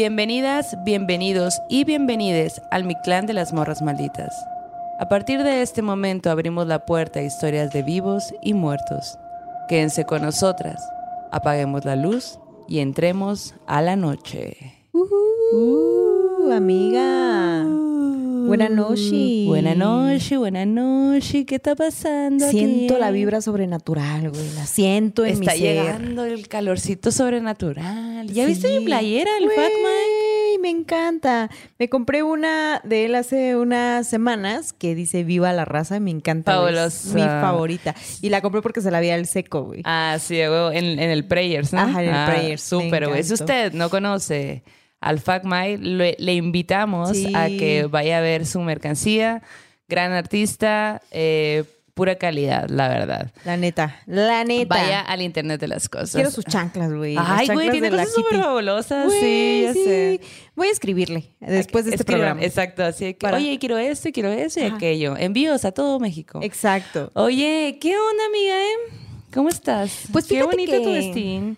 Bienvenidas, bienvenidos y bienvenides al Mi Clan de las Morras Malditas. A partir de este momento abrimos la puerta a historias de vivos y muertos. Quédense con nosotras, apaguemos la luz y entremos a la noche. Uh, amiga. Buenas noches. Buenas noches, buenas noches. ¿Qué está pasando? Siento aquí? la vibra sobrenatural, güey. La siento en Está mi ser. llegando el calorcito sobrenatural. ¿Ya Sí. viste mi playera, el? Güey, me encanta. Me compré una de él hace unas semanas que dice Viva la raza. Me encanta. Es Fabulosa. mi favorita. Y la compré porque se la vi al seco, güey. Ah, sí, güey, en, en el Prayers, ¿no? Ajá, en el Ah, Prayers, Súper, güey. Encantó. usted no conoce al Fact My, le, le invitamos Sí. a que vaya a ver su mercancía. Gran artista, eh, pura calidad, la verdad. La neta. La neta. Vaya al internet de las cosas. Quiero sus chanclas, güey. Ay, güey, tiene cosas súper fabulosas. Sí, ya sé. Voy a escribirle después de este Escriban, programa. Exacto, así que, Para- oye, quiero esto, quiero eso y Ajá. aquello. Envíos a todo México. Exacto. Oye, ¿qué onda, amiga? eh? ¿Cómo estás? Pues Qué bonito tu vestido.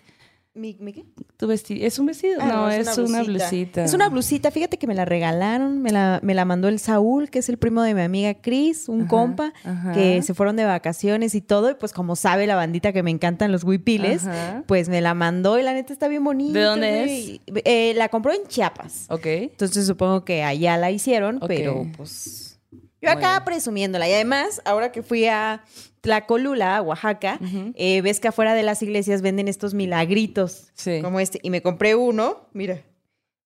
¿Mi, mi qué? Tu vestido. ¿Es un vestido? Ah, no, es, una, blusita. Es una blusita. Fíjate que me la regalaron. Me la, me la mandó el Saúl, que es el primo de mi amiga Cris, un Ajá, compa, ajá. que se fueron de vacaciones y todo. Y pues, como sabe la bandita que me encantan los huipiles, Ajá. pues me la mandó y la neta está bien bonita. ¿De dónde güey. Eh, la compró en Chiapas. Ok. Entonces supongo que allá la hicieron, pero pues. Yo acá presumiéndola. Y además, ahora que fui a Tlacolula, Oaxaca, eh, ves que afuera de las iglesias venden estos milagritos. Sí. Como este. Y me compré uno, mira,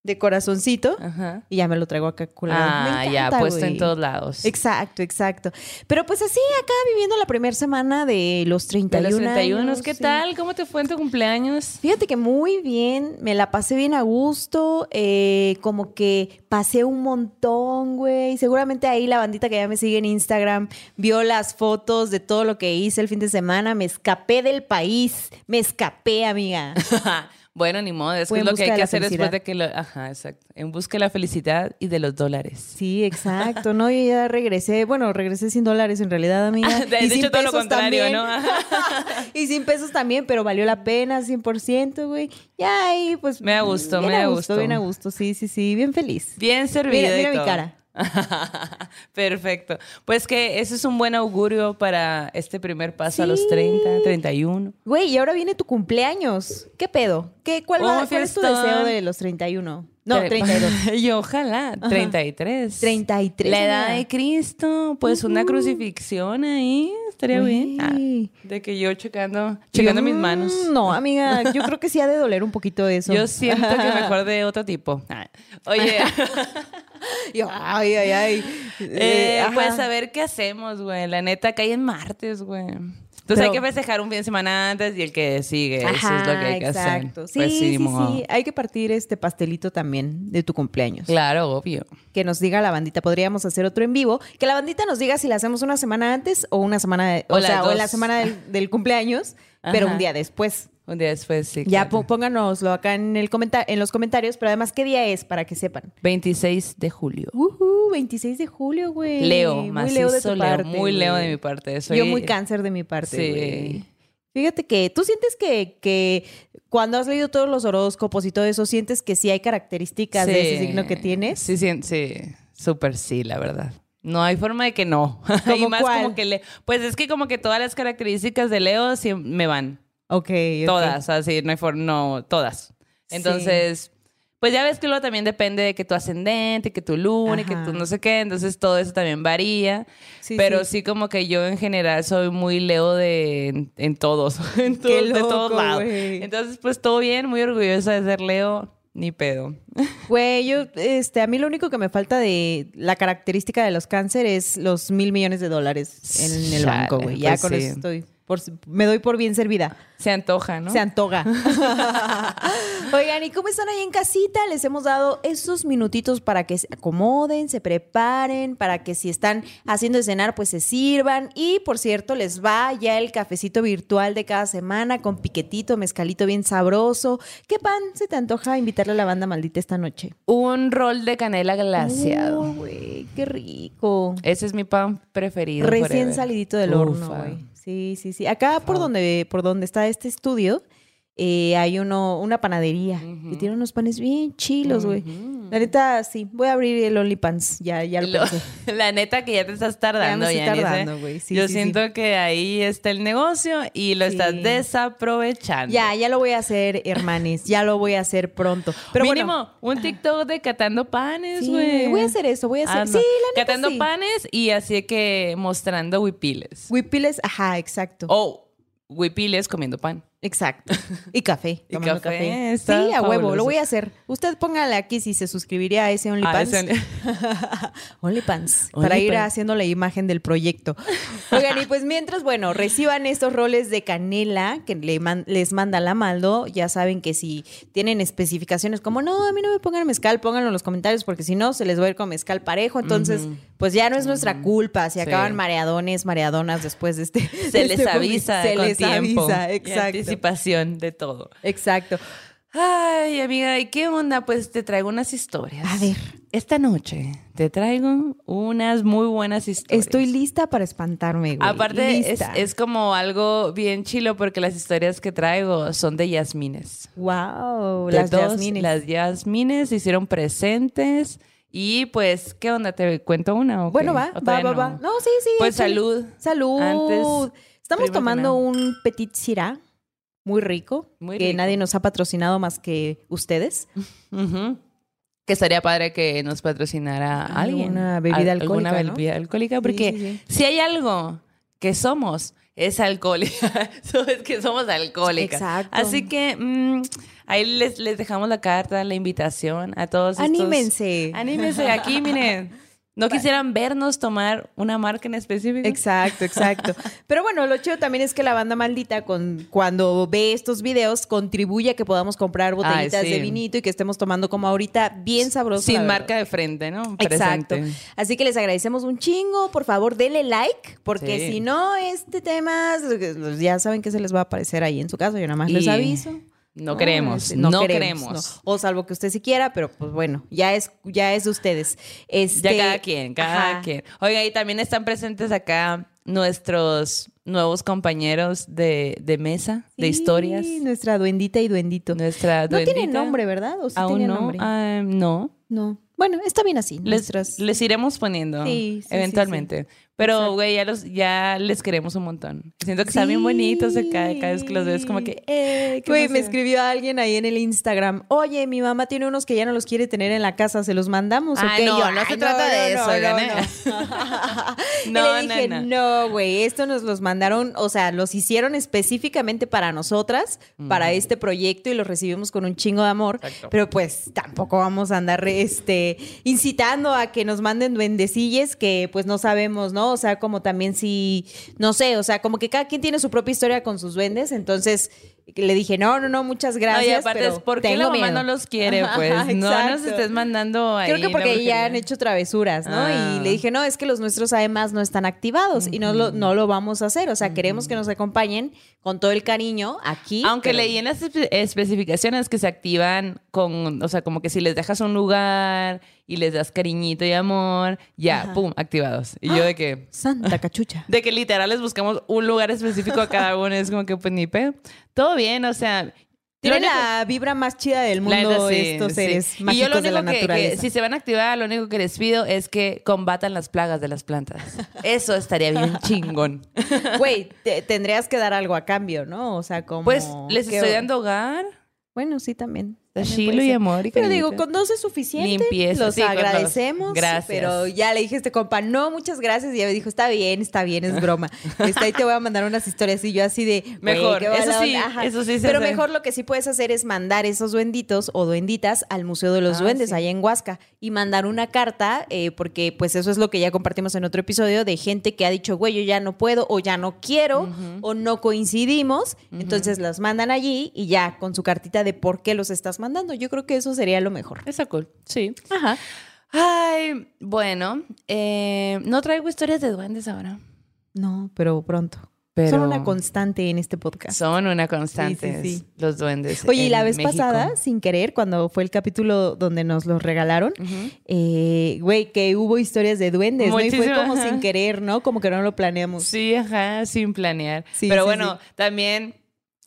de corazoncito. Ajá. Y ya me lo traigo acá colgado. Me Ah, ya, puesto en todos lados. Exacto, exacto. Pero pues así, acá viviendo la primera semana de los De 31 los 31, años, ¿qué sí. tal? ¿Cómo te fue en tu cumpleaños? Fíjate que muy bien, me la pasé bien a gusto, eh, como que pasé un montón, güey. Seguramente ahí la bandita que ya me sigue en Instagram vio las fotos de todo lo que hice el fin de semana. Me escapé del país, me escapé, amiga. bueno, ni modo, es, que es lo que hay que hacer después felicidad. de que lo... Ajá, exacto. En busca de la felicidad y de los dólares. Sí, exacto, ¿no? Yo ya regresé, bueno, regresé sin dólares en realidad, amiga. De, Y de sin hecho, todo lo pesos contrario, también. ¿no? Y sin pesos también, pero valió la pena, 100%, güey. Ya ahí, pues. Me da gusto, me da gusto. Bien a gusto, sí, sí, sí, bien feliz. Bien servido Mira, y mira mi todo. cara. Perfecto. Pues que eso es un buen augurio para este primer paso a los Sí. 30, 31. Güey, y ahora viene tu cumpleaños. ¿Qué pedo? ¿Qué, cuál, va- Oh, cuál es tu deseo de los 31? No, Tre- 32. y ojalá, 33. 33. La edad de Cristo, pues una crucifixión ahí, estaría bien. Ah, de que yo checando, checando mis Mm, manos. No, amiga, yo creo que sí ha de doler un poquito eso. Yo siento que mejor de otro tipo. Ah, Oye, Yo, ay, ay, ay. eh, ajá. pues a ver qué hacemos, güey. La neta, cae en martes, güey. Entonces Pero- hay que festejar un fin de semana antes y el que sigue. eso es lo que hay que exacto. hacer. Sí, Pues sí, modo. sí. Hay que partir este pastelito también de tu cumpleaños. Claro, obvio. Que nos diga la bandita. Podríamos hacer otro en vivo. Que la bandita nos diga si la hacemos una semana antes o una semana, de- o, sea, o en la semana del, del cumpleaños, pero Ajá. un día después. Un día después, sí. Ya claro. pónganoslo acá en, el comenta- en los comentarios, pero además, ¿qué día es? Para que sepan. 26 de julio. Ujú, 26 de julio, güey. Leo, muy macizo Leo de tu Leo, parte. muy Leo de mi parte. Soy- Yo muy cáncer de mi parte, Sí. güey. Fíjate que tú sientes que, que cuando has leído todos los horóscopos y todo eso, sientes que sí hay características de ese signo que tienes. Sí, sí, sí. Súper sí, la verdad. No hay forma de que no. y ¿Cómo más cuál? como que le... Pues es que como que todas las características de Leo sí me van. Ok. Todas, así, no hay forma, no, todas. Sí. Entonces, pues ya ves que luego también depende de que tu ascendente, que tu luna, y que Ajá. tu no sé qué, entonces todo eso también varía. Sí, pero sí. sí. como que yo en general soy muy Leo de en, en todos, en Qué todos, de todos loco, lados. Entonces, pues todo bien, muy orgullosa de ser Leo, ni pedo. Güey, yo, este, a mí lo único que me falta de la característica de los cáncer es los mil millones de dólares en el banco, güey. Ya pues con sí. eso estoy, por- me doy por bien servida. Se antoja, ¿no? Se antoja. Oigan, ¿y cómo están ahí en casita? Les hemos dado esos minutitos para que se acomoden, se preparen, para que si están haciendo de cenar, pues se sirvan. Y por cierto, les va ya el cafecito virtual de cada semana con piquetito, mezcalito bien sabroso. ¿Qué pan se te antoja invitarle a la banda maldita esta noche? Un rol de canela glaseado. Oh, güey, qué rico. Ese es mi pan preferido. Recién forever. salidito del horno, güey. Sí, sí, sí. Acá por donde, por donde está este estudio, eh, hay uno, una panadería que tiene unos panes bien chilos, güey. La neta, sí, voy a abrir el OnlyPans, ya, ya lo, Lo- la neta que ya te estás tardando, Ya estoy ¿eh? tardando, güey. Sí, Yo sí, siento que ahí está el negocio y lo estás desaprovechando. Ya, ya lo voy a hacer, hermanes, ya lo voy a hacer pronto. Pero Mínimo, bueno, un TikTok de catando panes, güey. voy a hacer eso, voy a hacer. Hazlo. Sí, la neta Catando panes y así que mostrando huipiles. Huipiles, ajá, exacto. O huipiles comiendo pan. Exacto. Y café. Y café, está Sí, a huevo, lo voy a hacer. Usted póngale aquí si se suscribiría a ese OnlyPans. Ah, ese- OnlyPans. Para ir haciendo la imagen del proyecto. Oigan, y pues mientras, bueno, reciban estos roles de canela que le man- les manda la Maldo, ya saben que si tienen especificaciones como, no, a mí no me pongan mezcal, pónganlo en los comentarios porque si no, se les va a ir con mezcal parejo. Entonces, pues ya no es nuestra culpa si Sí. acaban mareadones, mareadonas después de este. Se de les este avisa Se con les tiempo. avisa, y exacto. Anticipación de todo. Exacto. Ay, amiga, ¿y qué onda? Pues te traigo unas historias. A ver. Esta noche te traigo unas muy buenas historias. Estoy lista para espantarme, güey. Aparte, es, es como algo bien chilo porque las historias que traigo son de Yasmines. Wow, De las dos, Yasmines. Las Yasmines se hicieron presentes. Y pues, ¿qué onda? ¿Te cuento una? o Bueno, va, ¿O va, va, no? va. No, sí, sí. Pues échale. salud. Salud. Antes, Estamos tomando un Petit Syrah muy rico, Muy que rico. nadie nos ha patrocinado más que ustedes. Que estaría padre que nos patrocinara alguien. Alguna bebida Al- alcohólica, Alguna ¿no? bebida alcohólica, porque sí, sí. si hay algo que somos, es alcohólica. es que somos alcohólicas. Exacto. Así que mm, ahí les, les dejamos la carta, la invitación a todos estos- Anímense. Anímense aquí, miren. ¿No quisieran vernos tomar una marca en específico? Exacto, exacto. Pero bueno, lo chido también es que la banda maldita, con, cuando ve estos videos, contribuye a que podamos comprar botellitas Ay, sí. de vinito y que estemos tomando como ahorita bien sabroso. Sin marca de frente, ¿no? Exacto. Así que les agradecemos un chingo. Por favor, denle like, porque Sí. si no, este tema, ya saben que se les va a aparecer ahí en su caso. Yo nada más les aviso. No queremos, este, no queremos. no. O salvo que usted sí quiera, pero pues bueno, ya es, ya es de ustedes. Este, Ya cada quien, cada ajá. quien. Oiga, y también están presentes acá nuestros nuevos compañeros de, de mesa, de Sí, historias. Nuestra duendita y duendito. Nuestra no tiene duendita. nombre, ¿verdad? ¿O sí Aún tiene no. nombre? Ah, no. No. Bueno, está bien así. Les, Nuestras... les iremos poniendo sí, eventualmente. Pero, güey, ya, los, ya les queremos un montón. Siento que están bien bonitos acá. Cada vez que los ves, como que, eh, Güey, me escribió alguien ahí en el Instagram. Oye, mi mamá tiene unos que ya no los quiere tener en la casa. ¿Se los mandamos o Ay, qué? no, Yo, no se "Ay, trata de eso, ¿eh?" Y No, le dije, no, no, güey, esto nos los mandaron, o sea, los hicieron específicamente para nosotras, para este proyecto y los recibimos con un chingo de amor. Exacto. Pero pues tampoco vamos a andar este, incitando a que nos manden duendecilles que pues no sabemos, ¿no? O sea, como también si, no sé, o sea, como que cada quien tiene su propia historia con sus duendes, entonces le dije, no, no, no, muchas gracias. No, y aparte pero es porque la mamá miedo". no los quiere, Ajá, pues. no nos estés mandando ahí. Creo que porque ya han hecho travesuras, ¿no? Ah. Y le dije, no, es que los nuestros además no están activados y no lo, no lo vamos a hacer. O sea, queremos que nos acompañen con todo el cariño aquí. Aunque pero- leí en las espe- especificaciones que se activan con, o sea, como que si les dejas un lugar y les das cariñito y amor, ya, Ajá. pum, activados. Y yo de que, Santa cachucha. de que literal les buscamos un lugar específico a cada uno, es como que pues ni pedo. Todo bien, o sea, Único- la vibra más chida del mundo sí, estos sí. seres Y mágicos yo lo de la único que- que, naturaleza. si se van a activar, lo único que les pido es que combatan las plagas de las plantas. Eso estaría bien chingón. Güey, te- tendrías que dar algo a cambio, ¿no? O sea, como... Pues les ¿qué- estoy dando hogar, Bueno, sí, también. Puede y amor y Pero digo, con dos es suficiente. Limpieza, Los sí, agradecemos. Gracias. Pero ya le dije a este compa, no, muchas gracias. Y ya me dijo, está bien, está bien, es broma. Está ahí te voy a mandar unas historias. Y yo así de, Mejor, eso sí, eso sí se Pero hace. mejor lo que sí puedes hacer es mandar esos duenditos o duenditas al Museo de los Ah, Duendes, sí. allá en Huasca. Y mandar una carta, eh, porque pues eso es lo que ya compartimos en otro episodio, de gente que ha dicho, güey, yo ya no puedo, o ya no quiero, o no coincidimos. Entonces las mandan allí y ya con su cartita de por qué los estás mandando. Yo creo que eso sería lo mejor. Está cool, sí. Ajá. Ay, bueno, eh, no traigo historias de duendes ahora. No, pero pronto. Pero- Son una constante en este podcast. Son una constante, Sí, sí, sí. los duendes. Oye, y la vez México. pasada, sin querer, cuando fue el capítulo donde nos los regalaron, eh, güey, que hubo historias de duendes, ¿no? Y fue como ajá. sin querer, ¿no? Como que no lo planeamos. Sí, ajá, sin planear. Sí, Pero bueno, también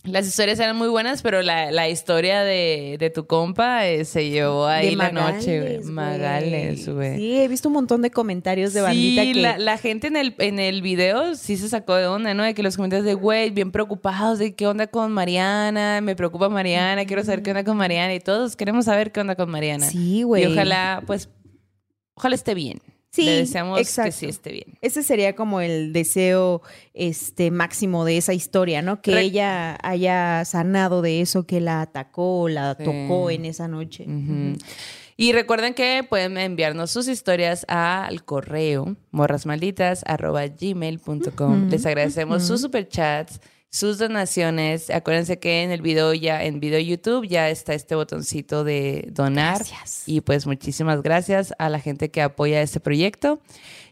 las historias eran muy buenas, pero la, la historia de, de tu compa eh, se llevó ahí De la noche, güey. Magales, güey. Sí, he visto un montón de comentarios de bandita que... la, la gente en el, en el video sí se sacó de onda, ¿no? De que los comentarios de, güey, bien preocupados de qué onda con Mariana, me preocupa Mariana, quiero saber qué onda con Mariana y todos queremos saber qué onda con Mariana. Sí, güey. Y ojalá, pues, ojalá esté bien. Sí, Le deseamos exacto. que sí esté bien. Ese sería como el deseo este máximo de esa historia, ¿no? Que Re- ella haya sanado de eso que la atacó, la Sí. tocó en esa noche. Y recuerden que pueden enviarnos sus historias al correo morrasmalditas.gmail.com. Les agradecemos sus superchats, sus donaciones. Acuérdense que en el video ya, en video YouTube ya está este botoncito de donar. Gracias. Y pues muchísimas gracias a la gente que apoya este proyecto.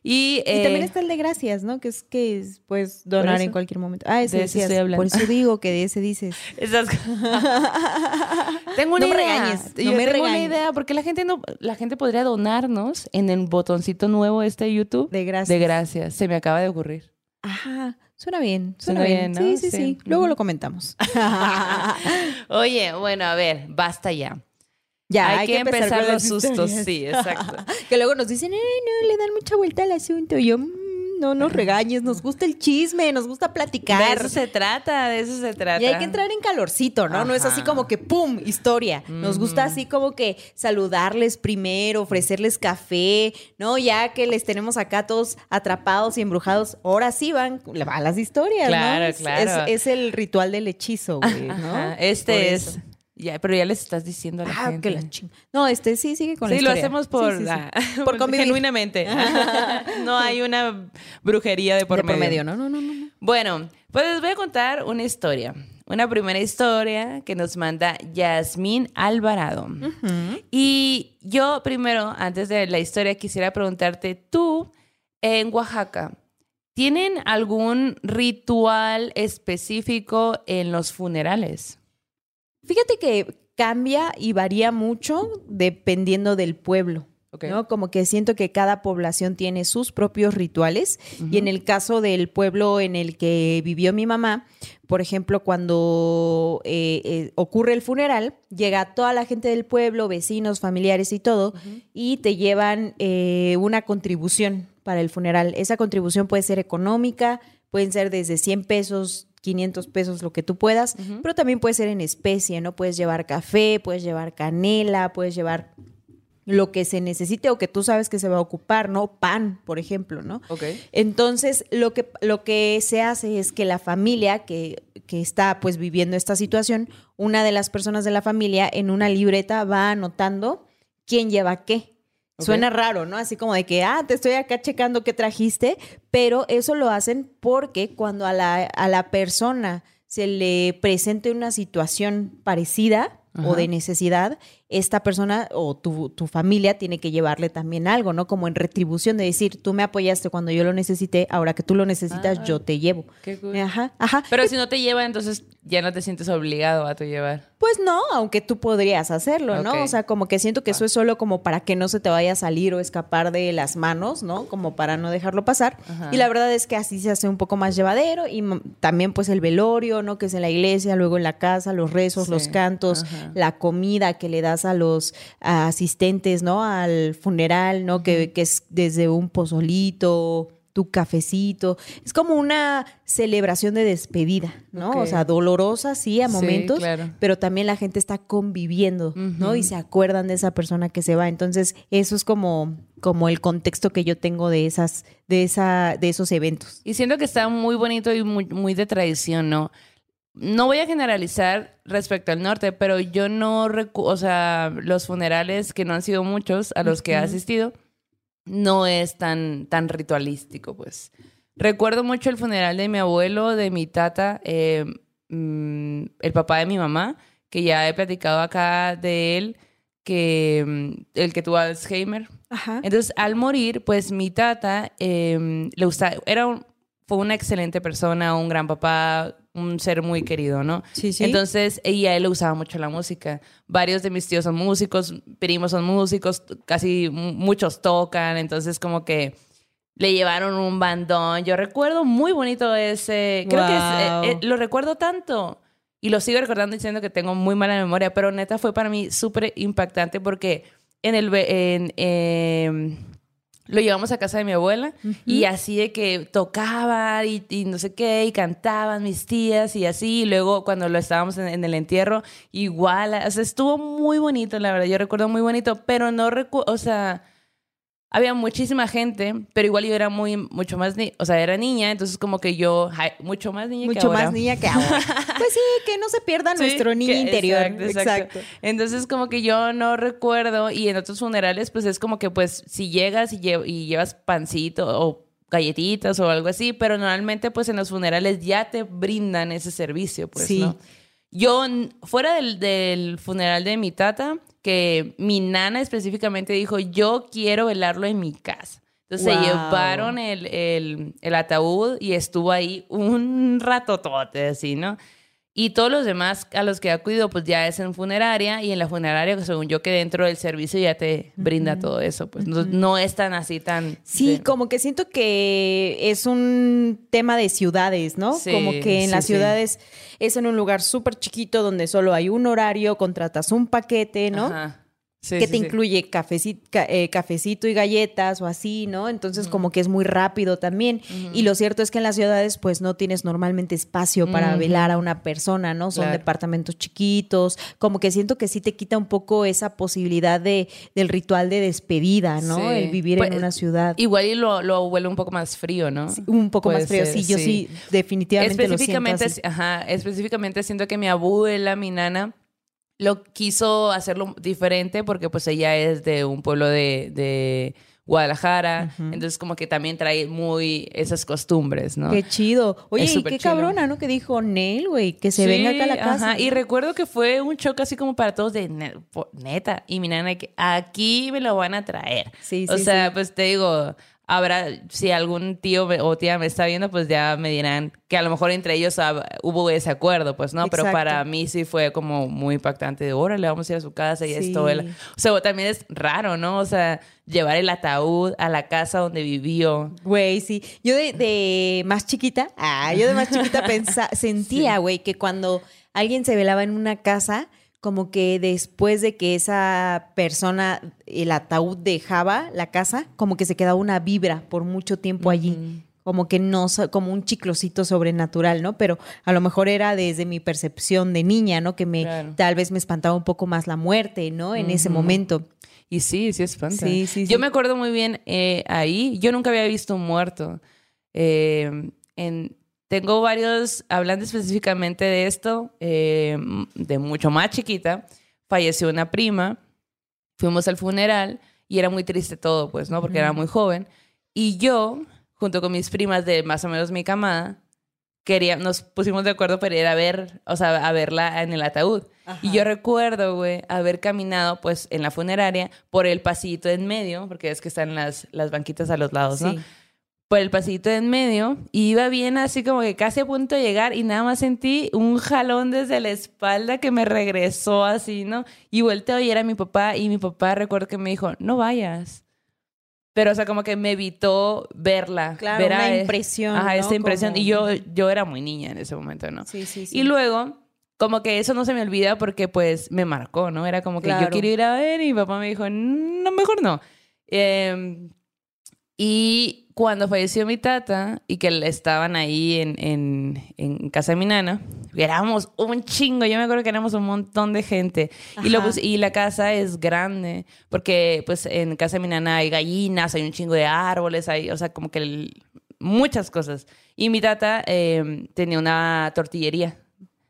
Y, Y eh, también está el de gracias, ¿no? Que es que es, puedes donar eso. en cualquier momento. Ah, ese De ese estoy hablando. Por eso digo que de ese dices. Esas- tengo una No me idea. regañes, no Yo me tengo una regañes. idea porque la gente no, la gente podría donarnos en el botoncito nuevo este de YouTube. De gracias. De gracias. Se me acaba de ocurrir. Ajá, suena bien. Suena, Suena bien. bien, ¿no? Sí, sí, sí, Sí. Luego lo comentamos. Oye, bueno, a ver, basta ya. ya, hay, que, empezar, con los sustos, sí, exacto. Que luego nos dicen, ay, no, le dan mucha vuelta al asunto. Y yo, "Mm, no nos regañes, nos gusta el chisme, nos gusta De platicar. eso se trata, de eso se trata. Y hay que entrar en calorcito, ¿no? No es así como que ¡pum! historia. Nos gusta así como que saludarles primero, ofrecerles café, ¿no? Ya que les tenemos acá todos atrapados y embrujados, ahora sí van, van las historias, Claro, ¿no? Es- claro. Es, es el ritual del hechizo, güey, ¿no? Este Por es. eso. Ya, pero ya les estás diciendo a la Ah, gente. que la ching. No, este sí sigue con sí, la lo historia. hacemos por, Sí, sí, sí. la- Por convivir. genuinamente. no hay una brujería de por De por medio. medio, no, no, no, no. no. Bueno, pues les voy a contar una historia. Una primera historia que nos manda Yasmín Alvarado. Y yo primero, antes de la historia, quisiera preguntarte, tú en Oaxaca, ¿tienen algún ritual específico en los funerales? Fíjate que cambia y varía mucho dependiendo del pueblo. ¿no? Como que siento que cada población tiene sus propios rituales. Y en el caso del pueblo en el que vivió mi mamá, por ejemplo, cuando eh, eh, ocurre el funeral, llega toda la gente del pueblo, vecinos, familiares y todo, y te llevan eh, una contribución para el funeral. Esa contribución puede ser económica, pueden ser desde 100 pesos, 500 pesos, lo que tú puedas, pero también puede ser en especie, ¿no? Puedes llevar café, puedes llevar canela, puedes llevar lo que se necesite o que tú sabes que se va a ocupar, ¿no? Pan, por ejemplo, ¿no? Ok. Entonces, lo que, lo que se hace es que la familia que, que está pues viviendo esta situación, una de las personas de la familia en una libreta va anotando quién lleva qué. Suena raro, ¿no? Así como de que, ah, te estoy acá checando qué trajiste, pero eso lo hacen porque cuando a la, a la persona se le presente una situación parecida o de necesidad, esta persona o tu, tu familia tiene que llevarle también algo, ¿no? Como en retribución de decir, tú me apoyaste cuando yo lo necesité, ahora que tú lo necesitas, Ah. yo te llevo. Qué cool. Ajá, ajá. Pero si no te lleva, entonces ya no te sientes obligado a tu llevar. Pues no, aunque tú podrías hacerlo, ¿no? O sea, como que siento que eso es solo como para que no se te vaya a salir o escapar de las manos, ¿no? Como para no dejarlo pasar. Ajá. Y la verdad es que así se hace un poco más llevadero y también pues el velorio, ¿no? Que es en la iglesia, luego en la casa, los rezos, Sí. los cantos, Ajá. la comida que le das a los a asistentes, ¿no? Al funeral, ¿no? que, que es desde un pozolito, tu cafecito. Es como una celebración de despedida, ¿no? O sea, dolorosa, sí, a Sí, momentos, claro. pero también la gente está conviviendo, ¿no? Y se acuerdan de esa persona que se va. Entonces, eso es como, como el contexto que yo tengo de esas, de esa, de esos eventos. Y siento que está muy bonito y muy, muy de tradición, ¿no? No voy a generalizar respecto al norte, pero yo no recu o sea, los funerales que no han sido muchos a los que he asistido, no es tan, tan ritualístico, pues. Recuerdo mucho el funeral de mi abuelo, de mi tata, eh, mm, el papá de mi mamá, que ya he platicado acá de él, que mm, el que tuvo Alzheimer. Ajá. Entonces, al morir, pues mi tata eh, le gustaba, era un- fue una excelente persona, un gran papá, un ser muy querido, ¿no? Sí, sí. Entonces, ella a él le gustaba mucho la música. Varios de mis tíos son músicos, primos son músicos, casi mu- muchos tocan, entonces como que le llevaron un bandón. Yo recuerdo muy bonito ese, creo que es, eh, eh, lo recuerdo tanto y lo sigo recordando diciendo que tengo muy mala memoria, pero neta fue para mí súper impactante porque en el... En, em, lo llevamos a casa de mi abuela y así de que tocaba y, no sé qué, y cantaban mis tías y así. Y luego cuando lo estábamos en, en el entierro, igual, o sea, estuvo muy bonito, la verdad. Yo recuerdo muy bonito, pero no recuerdo, o sea había muchísima gente, pero igual yo era muy, mucho más, o sea, era niña, entonces como que yo, mucho más niña mucho que ahora. más niña que ahora. pues sí, que no se pierda nuestro niño interior. Exacto, Entonces como que yo no recuerdo, y en otros funerales, pues es como que pues si llegas y, y llevas pancito o galletitas o algo así, pero normalmente pues en los funerales ya te brindan ese servicio, pues, sí. ¿no? Yo, fuera del, del funeral de mi tata, que mi nana específicamente dijo, yo quiero velarlo en mi casa. Entonces se llevaron el, el, el, ataúd y estuvo ahí un ratotote, así, ¿no? Y todos los demás a los que he acudido, pues ya es en funeraria y en la funeraria, según yo, que dentro del servicio ya te brinda todo eso. Pues no, es tan así, tan... Sí, como que siento que es un tema de ciudades, ¿no? como que en las ciudades es en un lugar súper chiquito donde solo hay un horario, contratas un paquete, ¿no? Ajá que te incluye eh, cafecito, y galletas o así, ¿no? Entonces como que es muy rápido también. Y lo cierto es que en las ciudades pues no tienes normalmente espacio para velar a una persona, ¿no? Son departamentos chiquitos, como que siento que sí te quita un poco esa posibilidad de, del ritual de despedida, ¿no? El vivir en pues, una ciudad. Igual y lo, lo vuelve un poco más frío, ¿no? un poco más frío, sí, yo sí, definitivamente específicamente, lo siento Ajá, específicamente siento que mi abuela, mi nana lo quiso hacerlo diferente porque pues ella es de un pueblo de, de Guadalajara, entonces como que también trae muy esas costumbres, ¿no? Qué chido. Oye, y qué cabrona, ¿no? Que dijo Nel, güey, que se venga acá a la casa. Ajá. Y recuerdo que fue un choque así como para todos de neta. Y mi nana que aquí me lo van a traer. Sí, sí. O sea, pues te digo, habrá, si algún tío o tía me está viendo, pues ya me dirán que a lo mejor entre ellos hubo ese acuerdo, pues, ¿no? Pero para mí sí fue como muy impactante de, órale, vamos a ir a su casa y esto. O sea, también es raro, ¿no? O sea, llevar el ataúd a la casa donde vivió. Güey, sí. Yo de, más chiquita, ah, yo de más chiquita pensaba, sentía, güey, que cuando alguien se velaba en una casa, como que después de que esa persona, el ataúd dejaba la casa, como que se quedaba una vibra por mucho tiempo allí. Como que no, como un chiclocito sobrenatural, ¿no? Pero a lo mejor era desde mi percepción de niña, ¿no? Que me, tal vez me espantaba un poco más la muerte, ¿no? En ese momento. Y sí, sí espanta. Sí, sí, Yo me acuerdo muy bien eh, ahí, yo nunca había visto un muerto. Eh, en, tengo varios, hablando específicamente de esto, eh, de mucho más chiquita, falleció una prima, fuimos al funeral y era muy triste todo, pues, ¿no? Porque era muy joven. Y yo, junto con mis primas de más o menos mi camada, quería, nos pusimos de acuerdo para ir a ver, o sea, a verla en el ataúd. Y yo recuerdo, güey, haber caminado, pues, en la funeraria por el pasito en medio, porque es que están las, las banquitas a los lados, ¿no? Por el pasito en medio y iba bien así como que casi a punto de llegar y nada más sentí un jalón desde la espalda que me regresó así, ¿no? Y volteo y era mi papá y mi papá recuerdo que me dijo, no vayas. Pero, o sea, como que me evitó verla. Claro, ver una impresión. Ajá, esa impresión. Y yo, yo era muy niña en ese momento, ¿no? Sí, sí, sí. Y luego, como que eso no se me olvida porque, pues, me marcó, ¿no? Era como que yo quiero ir a ver y mi papá me dijo, no, mejor no. Eh, y cuando falleció mi tata y que estaban ahí en, en, en, casa de mi nana, éramos un chingo, yo me acuerdo que éramos un montón de gente. Y, lo, y la casa es grande, porque pues en casa de mi nana hay gallinas, hay un chingo de árboles, hay, o sea, como que muchas cosas. Y mi tata em, tenía una tortillería.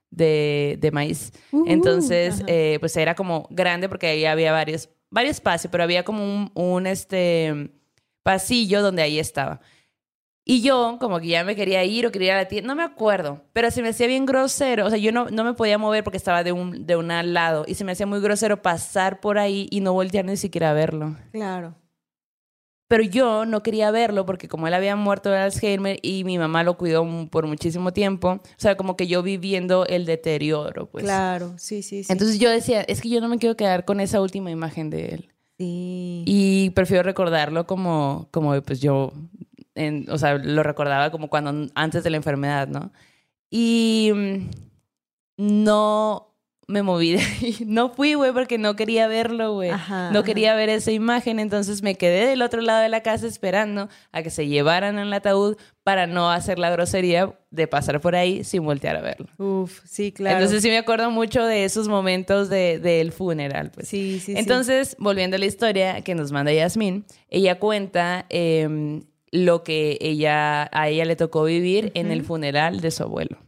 De, de maíz. Uh, Entonces, eh, pues era como grande porque ahí había varios, varios espacios, pero había como un, un este, pasillo donde ahí estaba. Y yo, como que ya me quería ir o quería ir a la tienda, no me acuerdo, pero se me hacía bien grosero. O sea, yo no, no me podía mover porque estaba de un, de un lado y se me hacía muy grosero pasar por ahí y no voltear ni siquiera a verlo. Claro. Pero yo no quería verlo porque como él había muerto de Alzheimer y mi mamá lo cuidó por muchísimo tiempo, o sea, como que yo vi viendo el deterioro, pues. Claro, sí, sí, sí. Entonces yo decía, es que yo no me quiero quedar con esa última imagen de él. Sí. Y prefiero recordarlo como, como pues yo, o sea, lo recordaba como cuando antes de la enfermedad, ¿no? Y, no me moví de ahí. No fui, güey, porque no quería verlo, güey. No quería ver esa imagen, entonces me quedé del otro lado de la casa esperando a que se llevaran el ataúd para no hacer la grosería de pasar por ahí sin voltear a verlo. Uf, sí, claro. Entonces sí me acuerdo mucho de esos momentos de- del funeral, pues. sí, sí, sí. Entonces, volviendo a la historia que nos manda Yasmín, ella cuenta em, lo que ella, a ella le tocó vivir en el funeral de su abuelo.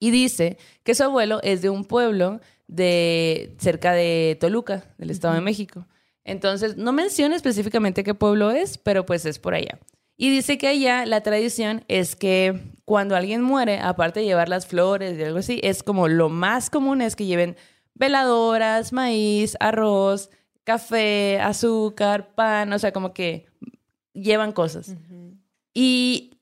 Y dice que su abuelo es de un pueblo de cerca de Toluca, del Estado de México. Entonces, no menciona específicamente qué pueblo es, pero pues es por allá. Y dice que allá la tradición es que cuando alguien muere, aparte de llevar las flores y algo así, es como lo más común es que lleven veladoras, maíz, arroz, café, azúcar, pan, o sea, como que llevan cosas. Y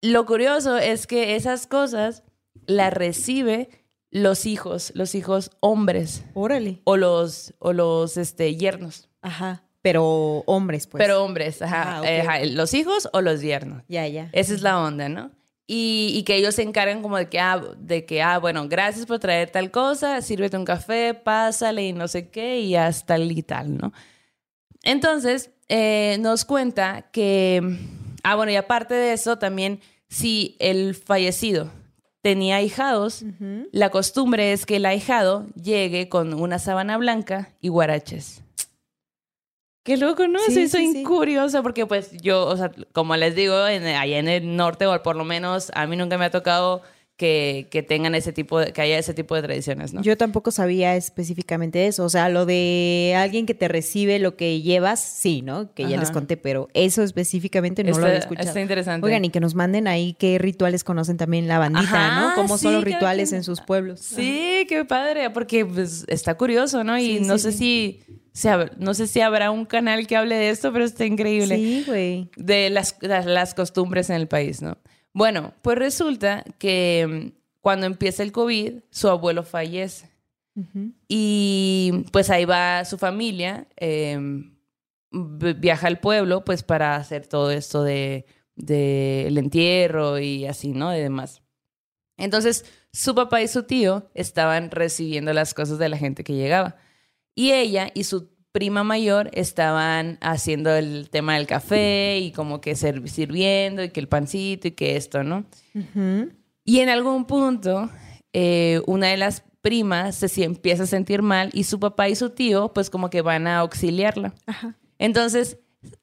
lo curioso es que esas cosas las recibe los hijos, los hijos hombres Órale. o los, o los este, yernos. Ajá. Pero hombres, pues. Pero hombres, ajá, Ah, ajá, los hijos o los yernos. Ya, ya. Esa es la onda, ¿no? Y, y que ellos se encargan como de que, ah, de que, ah, bueno, gracias por traer tal cosa, sírvete un café, pásale y no sé qué, y hasta el y tal, ¿no? Entonces, eh, nos cuenta que, ah, bueno, y aparte de eso, también, si el fallecido tenía ahijados, la costumbre es que el ahijado llegue con una sábana blanca y guaraches. Qué loco, ¿no? Sí, Sí, sí, porque pues yo, o sea, como les digo, en- allá en el norte o por lo menos a mí nunca me ha tocado que, que tengan ese tipo de, que haya ese tipo de tradiciones, ¿no? Yo tampoco sabía específicamente eso. O sea, lo de alguien que te recibe lo que llevas, sí, ¿no? Que ya Ajá. les conté, pero eso específicamente no está, lo había escuchado. está interesante. Oigan, y que nos manden ahí qué rituales conocen también la bandita, Ajá, ¿no? ¿Cómo son los rituales en sus pueblos? Sí, qué padre, porque pues, está curioso, ¿no? Y Sí, no sí, sé si, no sé si habrá un canal que hable de esto, pero está increíble. Sí, güey. de las, las, las costumbres en el país, ¿no? Bueno, pues resulta que mm, cuando empieza el COVID, su abuelo fallece. Y pues ahí va su familia, eh, vi- viaja al pueblo pues para hacer todo esto de, de el entierro y así, ¿no? Y demás. Entonces, su papá y su tío estaban recibiendo las cosas de la gente que llegaba. Y ella y su prima mayor estaban haciendo el tema del café y como que sirviendo y que el pancito y que esto, ¿no? Y en algún punto, eh, una de las primas se empieza a sentir mal y su papá y su tío, pues como que van a auxiliarla. Ajá. Entonces,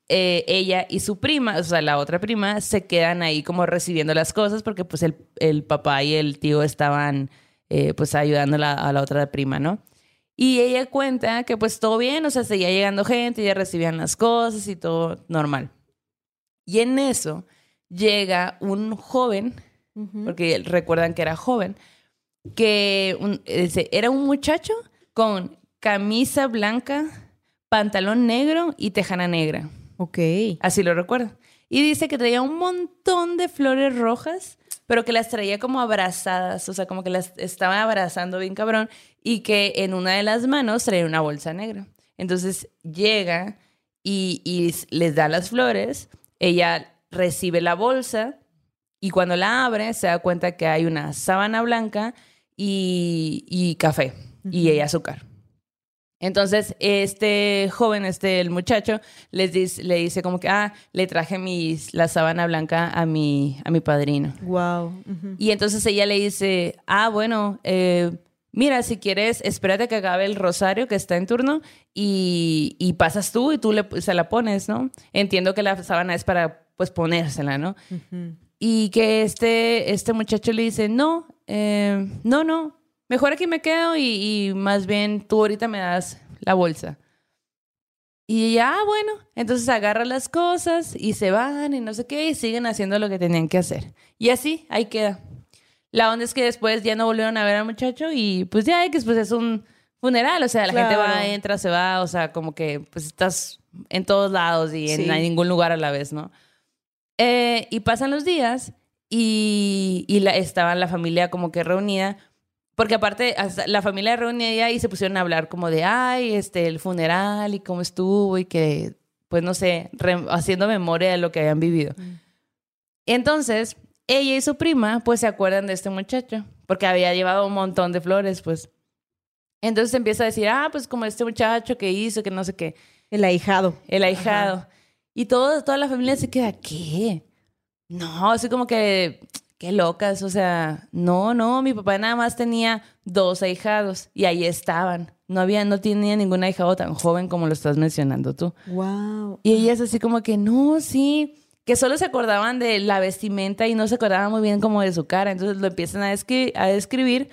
eh, ella y su prima, o sea, la otra prima, se quedan ahí como recibiendo las cosas porque pues el, el papá y el tío estaban eh, pues ayudando a la otra prima, ¿no? Y ella cuenta que pues todo bien, o sea, seguía llegando gente, ya recibían las cosas y todo normal. Y en eso llega un joven porque recuerdan que era joven, que un- era un muchacho con camisa blanca, pantalón negro y tejana negra. Ok. Así lo recuerdo. Y dice que traía un montón de flores rojas, pero que las traía como abrazadas, o sea, como que las estaba abrazando bien cabrón, y que en una de las manos traía una bolsa negra. Entonces llega y, y les da las flores, ella recibe la bolsa y cuando la abre se da cuenta que hay una sábana blanca y, y café y Ujú. azúcar. Entonces, este joven, este, el muchacho, les dice, le dice como que, ah, le traje mis, la sábana blanca a mi, a mi padrino. Wow. Y entonces ella le dice, ah, bueno, eh, mira, si quieres, espérate que acabe el rosario que está en turno y, y pasas tú y tú le, se la pones, ¿no? Entiendo que la sábana es para, pues, ponérsela, ¿no? Y que este, este muchacho le dice, no, eh, no, no, mejor aquí me quedo y, y más bien tú ahorita me das la bolsa. Y ella, ah, bueno, entonces agarra las cosas y se van y no sé qué y siguen haciendo lo que tenían que hacer. Y así, ahí queda. La onda es que después ya no volvieron a ver al muchacho y pues ya, que después es un funeral, o sea, la gente Claro. va, entra, se va, o sea, como que pues estás en todos lados y en Sí. ningún lugar a la vez, ¿no? Eh, y pasan los días y, y la, estaba la familia como que reunida, porque aparte hasta la familia reunida y se pusieron a hablar como de, ay, este, el funeral y cómo estuvo y que, pues no sé, re- haciendo memoria de lo que habían vivido. Entonces, ella y su prima, pues se acuerdan de este muchacho, porque había llevado un montón de flores, pues. Entonces empieza a decir, ah, pues como este muchacho que hizo, que no sé qué. El ahijado. El ahijado. Y todo, toda la familia se queda, ¿qué? No, así como que, qué locas, o sea, no, no, mi papá nada más tenía dos ahijados y ahí estaban. No había, no tenía ningún ahijado tan joven como lo estás mencionando tú. Wow. Y ella es así como que, no, sí, que solo se acordaban de la vestimenta y no se acordaban muy bien como de su cara. Entonces lo empiezan a, descri- a describir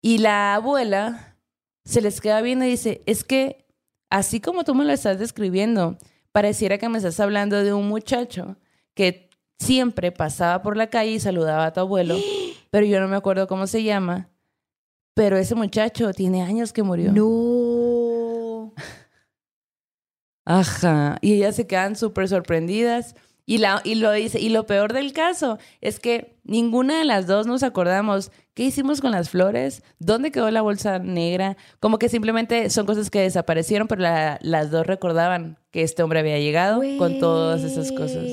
y la abuela se les queda viendo y dice, es que así como tú me lo estás describiendo, pareciera que me estás hablando de un muchacho que siempre pasaba por la calle y saludaba a tu abuelo, pero yo no me acuerdo cómo se llama. Pero ese muchacho tiene años que murió. No. Ajá. Y ellas se quedan súper sorprendidas. Y, la, y lo dice, y lo peor del caso es que ninguna de las dos nos acordamos qué hicimos con las flores, dónde quedó la bolsa negra, como que simplemente son cosas que desaparecieron, pero la- las dos recordaban que este hombre había llegado con todas esas cosas.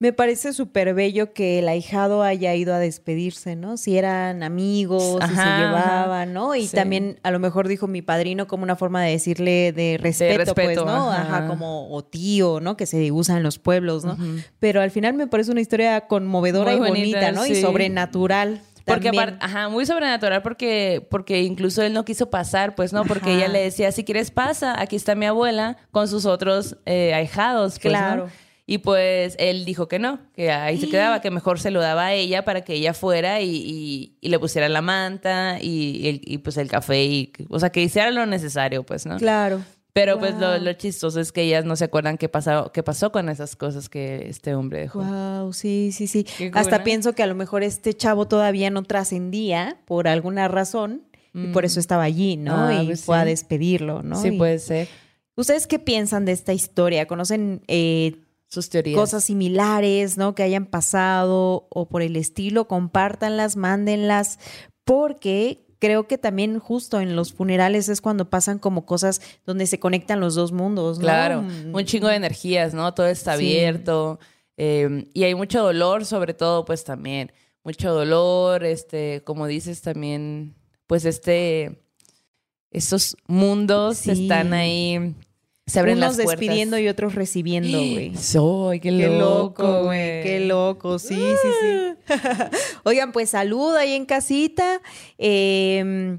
Me parece súper bello que el ahijado haya ido a despedirse, ¿no? Si eran amigos, si se llevaban, ¿no? Y Sí. también a lo mejor dijo mi padrino como una forma de decirle de respeto, pues, respeto, ¿no? ajá. Ajá. como o tío, ¿no? Que se usa en los pueblos, ¿no? Pero al final me parece una historia conmovedora Muy y bonita, bonita, ¿no? Y sobrenatural. Porque aparte, ajá, muy sobrenatural porque, porque incluso él no quiso pasar, pues no, porque Ajá. ella le decía, si quieres pasa, aquí está mi abuela con sus otros eh, ahijados, pues, ¿no? Y pues él dijo que no, que ahí se quedaba, que mejor se lo daba a ella para que ella fuera y, y- y le pusiera la manta y, y, pues el café, y, o sea, que hiciera lo necesario, pues, ¿no? Claro. Pero pues lo, lo chistoso es que ellas no se acuerdan qué pasó, qué pasó con esas cosas que este hombre dejó. Wow, sí, sí, sí. Hasta pienso que a lo mejor este chavo todavía no trascendía por alguna razón y por eso estaba allí, ¿no? Ah, y pues fue a despedirlo, ¿no? Sí, puede ser. ¿Ustedes qué piensan de esta historia? ¿Conocen eh, Sus teorías. cosas similares, ¿no? Que hayan pasado o por el estilo? Compártanlas, mándenlas, porque creo que también justo en los funerales es cuando pasan como cosas donde se conectan los dos mundos, ¿no? Claro, Mm, un chingo de energías, ¿no? Todo está Sí. abierto eh, y hay mucho dolor, sobre todo, pues también mucho dolor, este, como dices también, pues este, estos mundos Sí. están ahí, se abren Unos las puertas. despidiendo y otros recibiendo, güey. Soy, qué, Qué loco, güey. Qué loco, sí, sí, sí. Oigan, pues salud ahí en casita. Eh,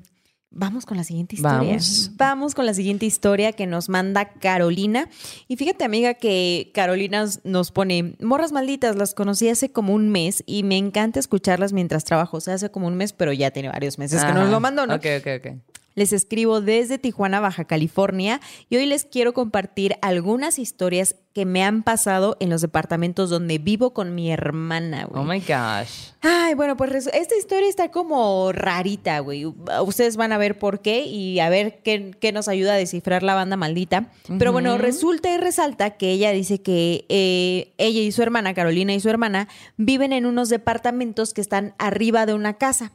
vamos con la siguiente historia. Vamos. Vamos con la siguiente historia que nos manda Carolina. Y fíjate, amiga, que Carolina nos pone, morras malditas, las conocí hace como un mes y me encanta escucharlas mientras trabajo. O sea, hace como un mes, pero ya tiene varios meses que nos lo mandó, ¿no? Ok, ok, ok. Les escribo desde Tijuana, Baja California, y hoy les quiero compartir algunas historias que me han pasado en los departamentos donde vivo con mi hermana, güey. Oh my gosh. Ay, bueno, pues esta historia está como rarita, güey. Ustedes van a ver por qué y a ver qué, qué nos ayuda a descifrar la banda maldita. Pero bueno, resulta y resalta que ella dice que eh, ella y su hermana, Carolina y su hermana, viven en unos departamentos que están arriba de una casa.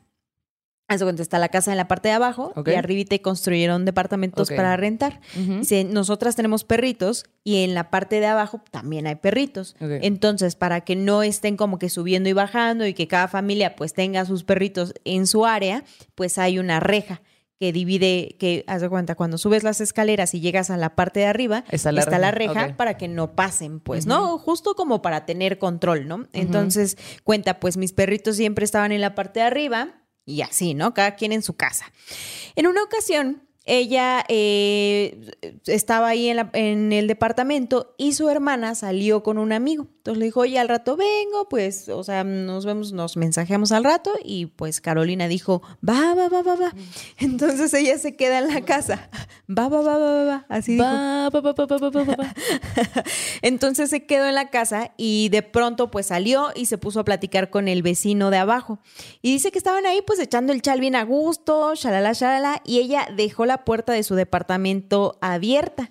Haz de cuenta, está la casa en la parte de abajo y arribita construyeron departamentos para rentar. Dice, nosotras tenemos perritos y en la parte de abajo también hay perritos. Entonces, para que no estén como que subiendo y bajando y que cada familia pues tenga sus perritos en su área, pues hay una reja que divide, que haz de cuenta, cuando subes las escaleras y llegas a la parte de arriba, Está la reja, para que no pasen, pues, ¿no? Justo como para tener control, ¿no? Entonces, cuenta, pues mis perritos siempre estaban en la parte de arriba y así, ¿no? Cada quien en su casa. En una ocasión, ella eh, estaba ahí en, la- en el departamento y su hermana salió con un amigo. Entonces le dijo, oye, al rato vengo, pues, o sea, nos vemos, nos mensajeamos al rato y pues Carolina dijo, va, va, va, va, va. Entonces ella se queda en la casa, va, va, va, va, va, va. Así dijo. Va, va, va, va, va, va, va, va. Entonces se quedó en la casa y de pronto pues salió y se puso a platicar con el vecino de abajo. Y dice que estaban ahí pues echando el chal bien a gusto, shalala, shalala, y ella dejó la puerta de su departamento abierta.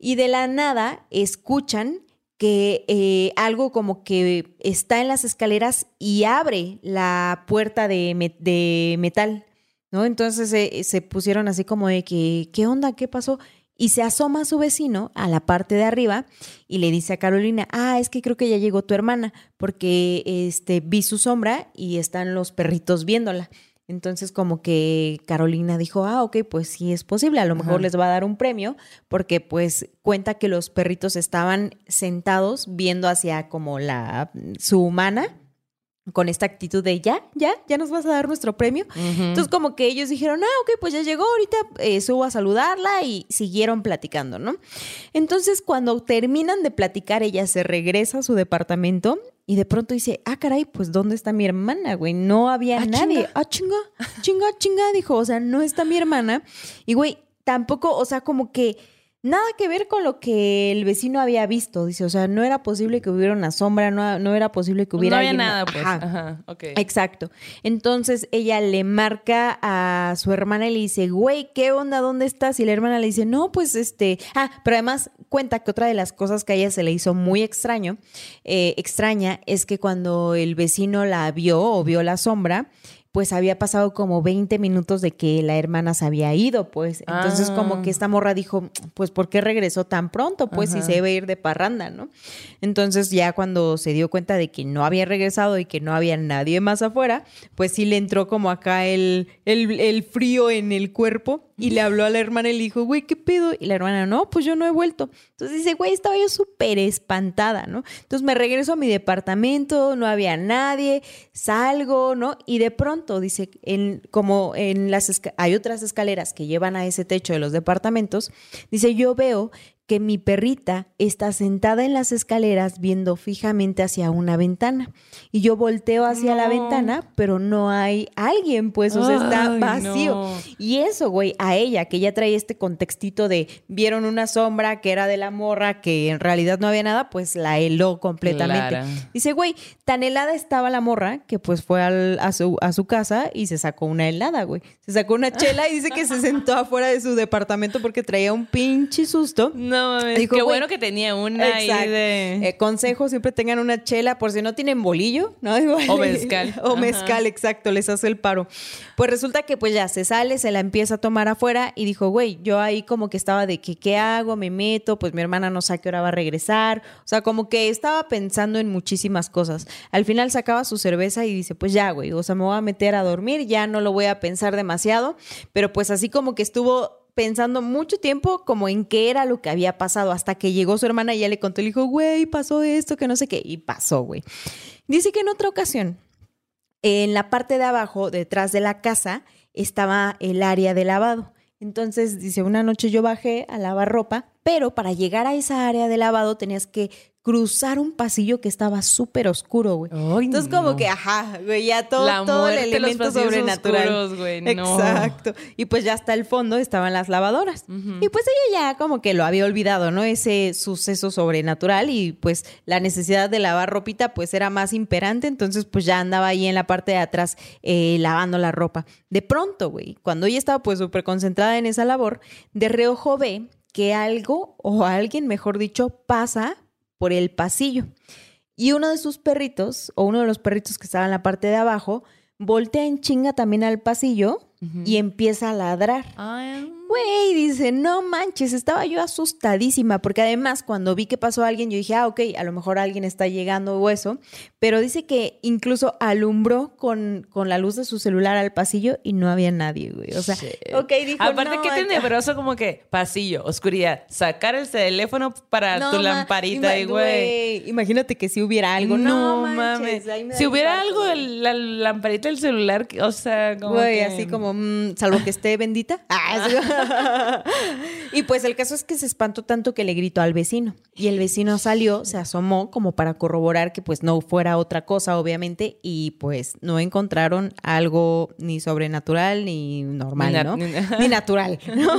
Y de la nada escuchan que eh, algo como que está en las escaleras y abre la puerta de, de metal, ¿no? Entonces eh, se pusieron así como de que, ¿qué onda? ¿Qué pasó? y se asoma a su vecino a la parte de arriba y le dice a Carolina, ah, es que creo que ya llegó tu hermana, porque este, vi su sombra y están los perritos viéndola. Entonces como que Carolina dijo, ah, ok, pues sí es posible, a lo mejor les va a dar un premio, porque pues cuenta que los perritos estaban sentados viendo hacia como la su humana con esta actitud de ya, ya, ya nos vas a dar nuestro premio. Entonces como que ellos dijeron, ah, ok, pues ya llegó, ahorita eh, subo a saludarla y siguieron platicando, ¿no? Entonces cuando terminan de platicar, ella se regresa a su departamento y de pronto dice, ah, caray, pues ¿dónde está mi hermana, güey? No había Ah, nadie. chinga. Ah, chinga, chinga, chinga, dijo, o sea, no está mi hermana. Y güey, tampoco, o sea, como que nada que ver con lo que el vecino había visto, dice, o sea, no era posible que hubiera una sombra, no, no era posible que hubiera no había alguien- nada, pues. Ajá. Ajá, ok. Exacto. Entonces ella le marca a su hermana y le dice, güey, ¿qué onda? ¿Dónde estás? Y la hermana le dice, no, pues este. Ah, pero además cuenta que otra de las cosas que a ella se le hizo muy extraño, eh, extraña, es que cuando el vecino la vio o vio la sombra, pues había pasado como 20 minutos de que la hermana se había ido, pues. Entonces, Ah. como que esta morra dijo, pues, ¿por qué regresó tan pronto? Pues, si se iba a ir de parranda, ¿no? Entonces, ya cuando se dio cuenta de que no había regresado y que no había nadie más afuera, pues sí le entró como acá el, el, el frío en el cuerpo y le habló a la hermana y le dijo, güey, ¿qué pedo? Y la hermana, no, pues yo no he vuelto. Entonces dice, güey, estaba yo súper espantada, ¿no? Entonces me regreso a mi departamento, no había nadie, salgo, ¿no? Y de pronto, dice, en, como en las hay otras escaleras que llevan a ese techo de los departamentos, dice, yo veo que mi perrita está sentada en las escaleras viendo fijamente hacia una ventana. Y yo volteo hacia la ventana, pero no hay alguien, pues, o sea, está Ay, vacío. no. Y eso, güey, a ella, que ya trae este contextito de vieron una sombra que era de la morra, que en realidad no había nada, pues la heló completamente. Clara. Dice, güey, tan helada estaba la morra que pues fue al- a, su, a su casa y se sacó una helada, güey. Se sacó una chela y dice que se sentó afuera de su departamento porque traía un pinche susto. No mames. Dijo, Qué bueno que tenía una ahí de. Eh, consejo, siempre tengan una chela por si no tienen bolillo, ¿no? Igual- O mezcal. o Ajá. mezcal, exacto, les hace el paro. Pues resulta que pues ya se sale, se la empieza a tomar afuera y dijo, güey, yo ahí como que estaba de que, ¿qué hago? Me meto, pues mi hermana no sabe a qué hora va a regresar. O sea, como que estaba pensando en muchísimas cosas. Al final sacaba su cerveza y dice, pues ya, güey, o sea, me voy a meter a dormir, ya no lo voy a pensar demasiado. Pero pues así como que estuvo pensando mucho tiempo como en qué era lo que había pasado hasta que llegó su hermana y ya le contó, le dijo, güey, pasó esto, que no sé qué, y pasó, güey. Dice que en otra ocasión, en la parte de abajo, detrás de la casa, estaba el área de lavado. Entonces, dice, una noche yo bajé a lavar ropa, pero para llegar a esa área de lavado tenías que cruzar un pasillo que estaba súper oscuro, güey. Entonces, como que, ajá, güey, ya todo, La todo el muerte, los elemento pasillos sobrenatural. oscuros, güey, no. Exacto. Y pues ya hasta el fondo estaban las lavadoras. Y pues ella ya como que lo había olvidado, ¿no? Ese suceso sobrenatural y pues la necesidad de lavar ropita pues era más imperante, entonces pues ya andaba ahí en la parte de atrás eh, lavando la ropa. De pronto, güey, cuando ella estaba pues súper concentrada en esa labor, de reojo ve que algo o alguien, mejor dicho, pasa por el pasillo. Y uno de sus perritos, o uno de los perritos que estaba en la parte de abajo, voltea en chinga también al pasillo y empieza a ladrar. Ay, Güey, dice, no manches, estaba yo asustadísima, porque además cuando vi que pasó alguien, yo dije, ah, ok, a lo mejor alguien está llegando o eso, pero dice que incluso alumbró con, con la luz de su celular al pasillo y no había nadie, güey. O sea, Shit. ok, dijo, Aparte, no, qué acá- tenebroso como que pasillo, oscuridad, sacar el teléfono para No, tu lamparita ima- y güey. Imagínate que si hubiera algo. No, No, manches, mames. Si hubiera algo, el- la lamparita del celular, o sea, como. Güey, que- así como, mm, salvo que esté bendita. Ah, sí. y pues el caso es que se espantó tanto que le gritó al vecino. Y el vecino salió, se asomó como para corroborar que pues no fuera otra cosa, obviamente. Y pues no encontraron algo ni sobrenatural ni normal, Ni ¿no? ni- Ni, natural, ¿no?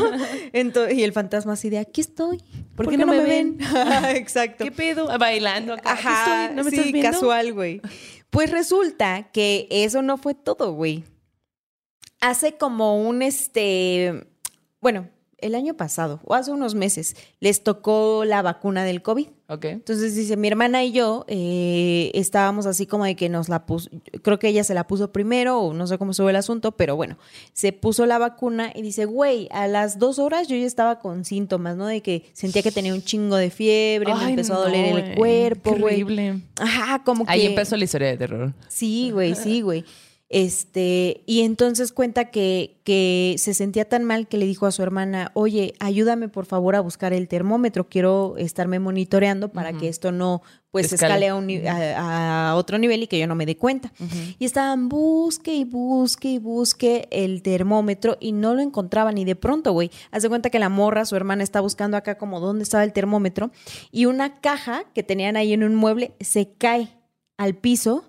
Y el fantasma así de, aquí estoy. ¿Por, qué no, me ven? Exacto. ¿Qué pedo? Bailando acá. Ajá, estoy, ¿No me sí, estás viendo? casual, güey. Pues resulta que eso no fue todo, güey. Hace como un este, bueno, el año pasado o hace unos meses les tocó la vacuna del COVID. Ok. Entonces dice, mi hermana y yo eh, estábamos así como de que nos la puso, creo que ella se la puso primero o no sé cómo estuvo el asunto, pero bueno, se puso la vacuna y dice, güey, a las dos horas yo ya estaba con síntomas, ¿no? De que sentía que tenía un chingo de fiebre, me empezó a doler el cuerpo, güey. horrible. Ajá, como que... Ahí empezó la historia de terror. Sí, güey, sí, güey. Este, y entonces cuenta que, que se sentía tan mal que le dijo a su hermana, oye, ayúdame por favor a buscar el termómetro, quiero estarme monitoreando para que esto no, pues, Escale. escale a, un a otro nivel y que yo no me dé cuenta. Y estaban busque y busque y busque el termómetro y no lo encontraban y de pronto, güey, hace cuenta que la morra, su hermana, está buscando acá como dónde estaba el termómetro y una caja que tenían ahí en un mueble se cae al piso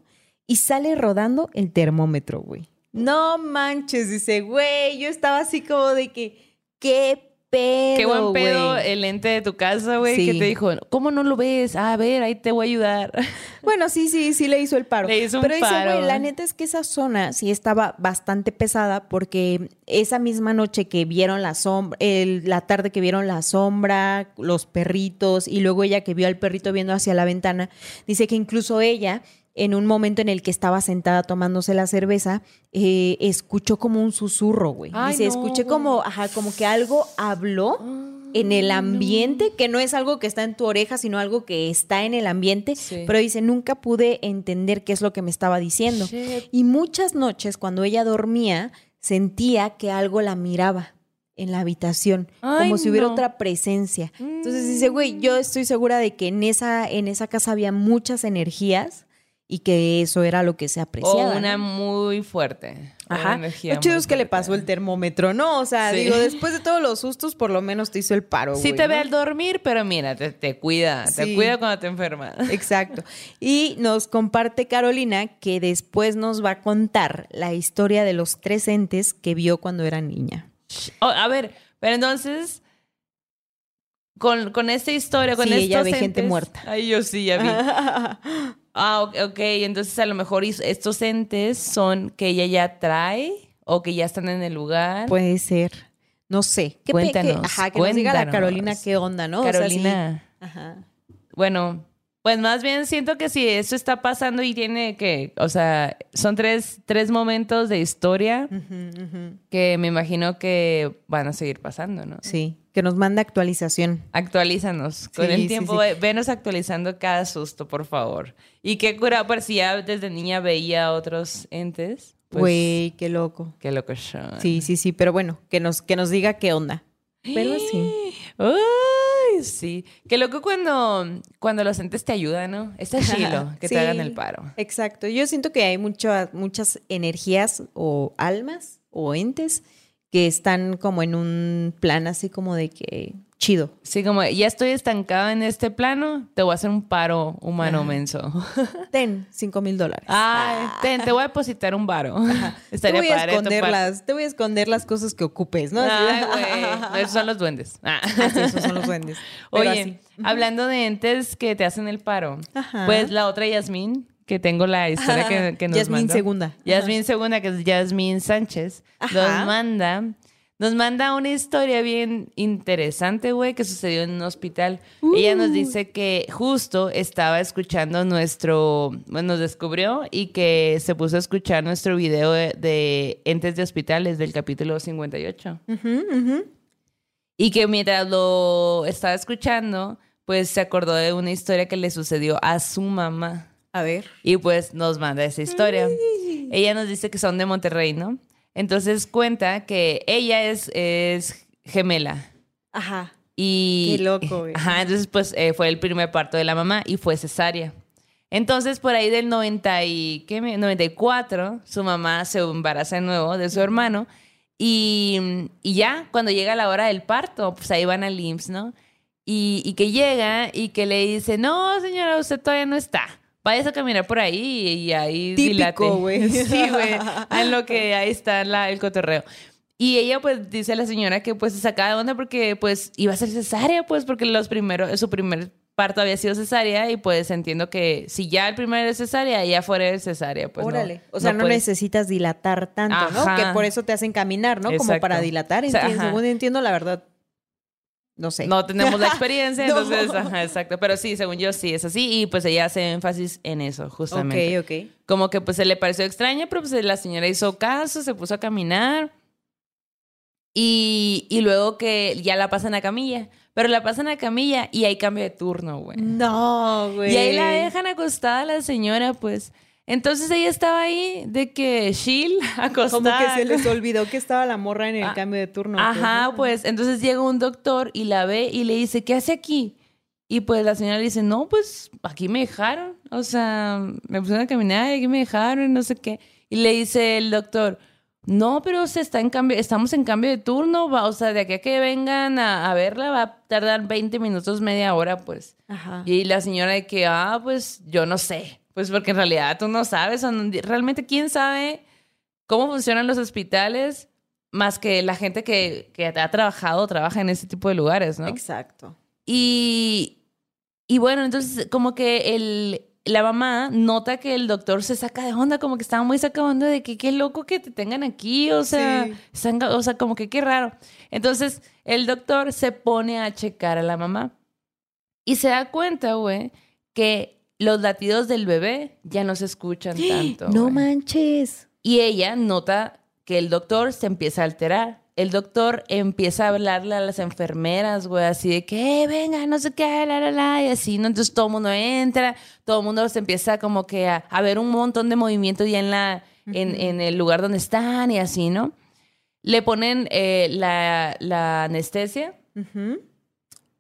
y sale rodando el termómetro, güey. No manches, dice, güey, yo estaba así como de que, qué pedo, Qué buen pedo güey?". el ente de tu casa, güey, Sí. que te dijo, ¿cómo no lo ves? Ah, a ver, ahí te voy a ayudar. Bueno, sí, sí, sí le hizo el paro. Le hizo un Pero dice, güey, la neta es que esa zona sí estaba bastante pesada porque esa misma noche que vieron la sombra, el- la tarde que vieron la sombra, los perritos y luego ella que vio al perrito viendo hacia la ventana, dice que incluso ella en un momento en el que estaba sentada tomándose la cerveza, eh, escuchó como un susurro, güey. Ay, Dice, no, escuché güey. como, ajá, como que algo habló en el ambiente, que no es algo que está en tu oreja, sino algo que está en el ambiente. Sí. Pero dice, nunca pude entender qué es lo que me estaba diciendo. Shit. Y muchas noches, cuando ella dormía, sentía que algo la miraba en la habitación, Ay, como si hubiera otra presencia. Entonces dice, güey, yo estoy segura de que en esa, en esa casa había muchas energías y que eso era lo que se apreciaba. O una ¿no? muy fuerte. Ajá. Lo chido es que le pasó el termómetro, ¿no? O sea, Sí. digo, después de todos los sustos, por lo menos te hizo el paro. Sí te ve al dormir, pero mira, te, te cuida, te cuida cuando te enfermas. Exacto. Y nos comparte Carolina que después nos va a contar la historia de los tres entes que vio cuando era niña. Oh, a ver, pero entonces, con, con esta historia, con Sí, estos ella ve gente entes- muerta. Ay, yo sí, ya vi. Ah, ok, ok, entonces a lo mejor estos entes son que ella ya trae o que ya están en el lugar. Puede ser. No sé. ¿Qué pe- qué- Cuéntanos, ajá, que nos diga la cuéntanos. Carolina qué onda, ¿no? O sea, sí. Carolina. Ajá. Bueno, pues más bien siento que si esto está pasando y tiene que, o sea, son tres, tres momentos de historia Ujú, ujú. que me imagino que van a seguir pasando, ¿no? Sí. Que nos manda actualización. Actualízanos. Con Sí, el sí, tiempo, sí. ve- venos actualizando cada susto, por favor. Y qué cura, por si ya desde niña veía a otros entes. Pues, Güey, qué loco. Qué loco son. Sí, sí, sí. Pero bueno, que nos, que nos diga qué onda. Pero sí. Ay, sí. Qué loco cuando, cuando los entes te ayudan, ¿no? Está chilo que Sí, te hagan el paro. Exacto. Yo siento que hay muchas muchas energías o almas o entes que están como en un plan así como de que chido. Sí, como ya estoy estancado en este plano, te voy a hacer un paro humano menso. Ten cinco mil dólares. Ay, ten, te voy a depositar un varo. te Estaría voy a padre esconder par- las, te voy a esconder las cosas que ocupes, ¿no? Ay, güey. No, Esos son los duendes. Ah. Esos son los duendes. Oye, así. hablando de entes que te hacen el paro, Ajá. pues la otra Yasmín, que tengo la historia que, que nos Yasmín mandó. Segunda. Yasmín Segunda, que es Yasmín Sánchez, Ajá. nos manda, nos manda una historia bien interesante, güey, que sucedió en un hospital. Ella Uh. nos dice que justo estaba escuchando nuestro, bueno, nos descubrió y que se puso a escuchar nuestro video de, de entes de hospitales del capítulo 58. Ujú, ujú. Y que mientras lo estaba escuchando, pues se acordó de una historia que le sucedió a su mamá. A ver. Y pues nos manda esa historia. Ella nos dice que son de Monterrey, ¿no? Entonces cuenta que ella es, es gemela. Ajá. Y, Qué loco, güey. Ajá, entonces pues eh, fue el primer parto de la mamá y fue cesárea. Entonces por ahí del 90 y, ¿qué me- 94, su mamá se embaraza de nuevo de su hermano y, y ya cuando llega la hora del parto, pues ahí van al IMSS, ¿no? Y, y que llega y que le dice, no señora, usted todavía no está. Vayas a caminar por ahí y ahí Típico, dilate". güey. Sí, güey. En lo que ahí está la- el cotorreo. Y ella pues dice a la señora que pues se sacaba de onda porque pues iba a ser cesárea, pues porque los primeros, su primer parto había sido cesárea y pues entiendo que si ya el primero es cesárea, ya fuera de cesárea, pues no- Órale. o sea, no, puedes- necesitas dilatar tanto, ¿no? Ajá. Que por eso te hacen caminar, ¿no? Como Exacto. para dilatar. O sea, entiendo, según entiendo, la verdad. No sé. No tenemos la experiencia, No. entonces, ajá, exacto. Pero sí, según yo sí es así y pues ella hace énfasis en eso, justamente. Ok, ok. Como que pues se le pareció extraña, pero pues la señora hizo caso, se puso a caminar. Y, y luego que ya la pasan a camilla. Pero la pasan a camilla y hay cambio de turno, güey. No, güey. Y ahí la dejan acostada la señora, pues. Entonces ella estaba ahí de que chill, acostada. Como que se les olvidó que estaba la morra en el Ah, cambio de turno. Ajá, pues entonces llega un doctor y la ve y le dice, ¿qué hace aquí? Y pues la señora le dice, no, pues aquí me dejaron. O sea, me pusieron a caminar y aquí me dejaron, no sé qué. Y le dice el doctor, no, pero se está en cambio, estamos en cambio de turno, va, o sea, de aquí a que vengan a, a verla va a tardar 20 minutos, media hora, pues. Ajá. Y la señora de que, ah, pues yo no sé. Pues porque en realidad tú no sabes, realmente quién sabe cómo funcionan los hospitales más que la gente que, que ha trabajado o trabaja en ese tipo de lugares, ¿no? Exacto. Y, y bueno, entonces como que el, la mamá nota que el doctor se saca de onda, como que estaba muy sacado de onda de que qué loco que te tengan aquí, o sea, Sí. están- o sea, como que qué raro. Entonces el doctor se pone a checar a la mamá y se da cuenta, güey, que los latidos del bebé ya no se escuchan tanto. No güey. manches. Y ella nota que el doctor se empieza a alterar. El doctor empieza a hablarle a las enfermeras, güey, así de que, "Eh, venga, no sé qué, la, la, la, y así, ¿no? Entonces todo el mundo entra, todo el mundo se empieza como que a, a ver un montón de movimientos ya en, la, en, en el lugar donde están y así, ¿no? Le ponen eh, la, la anestesia.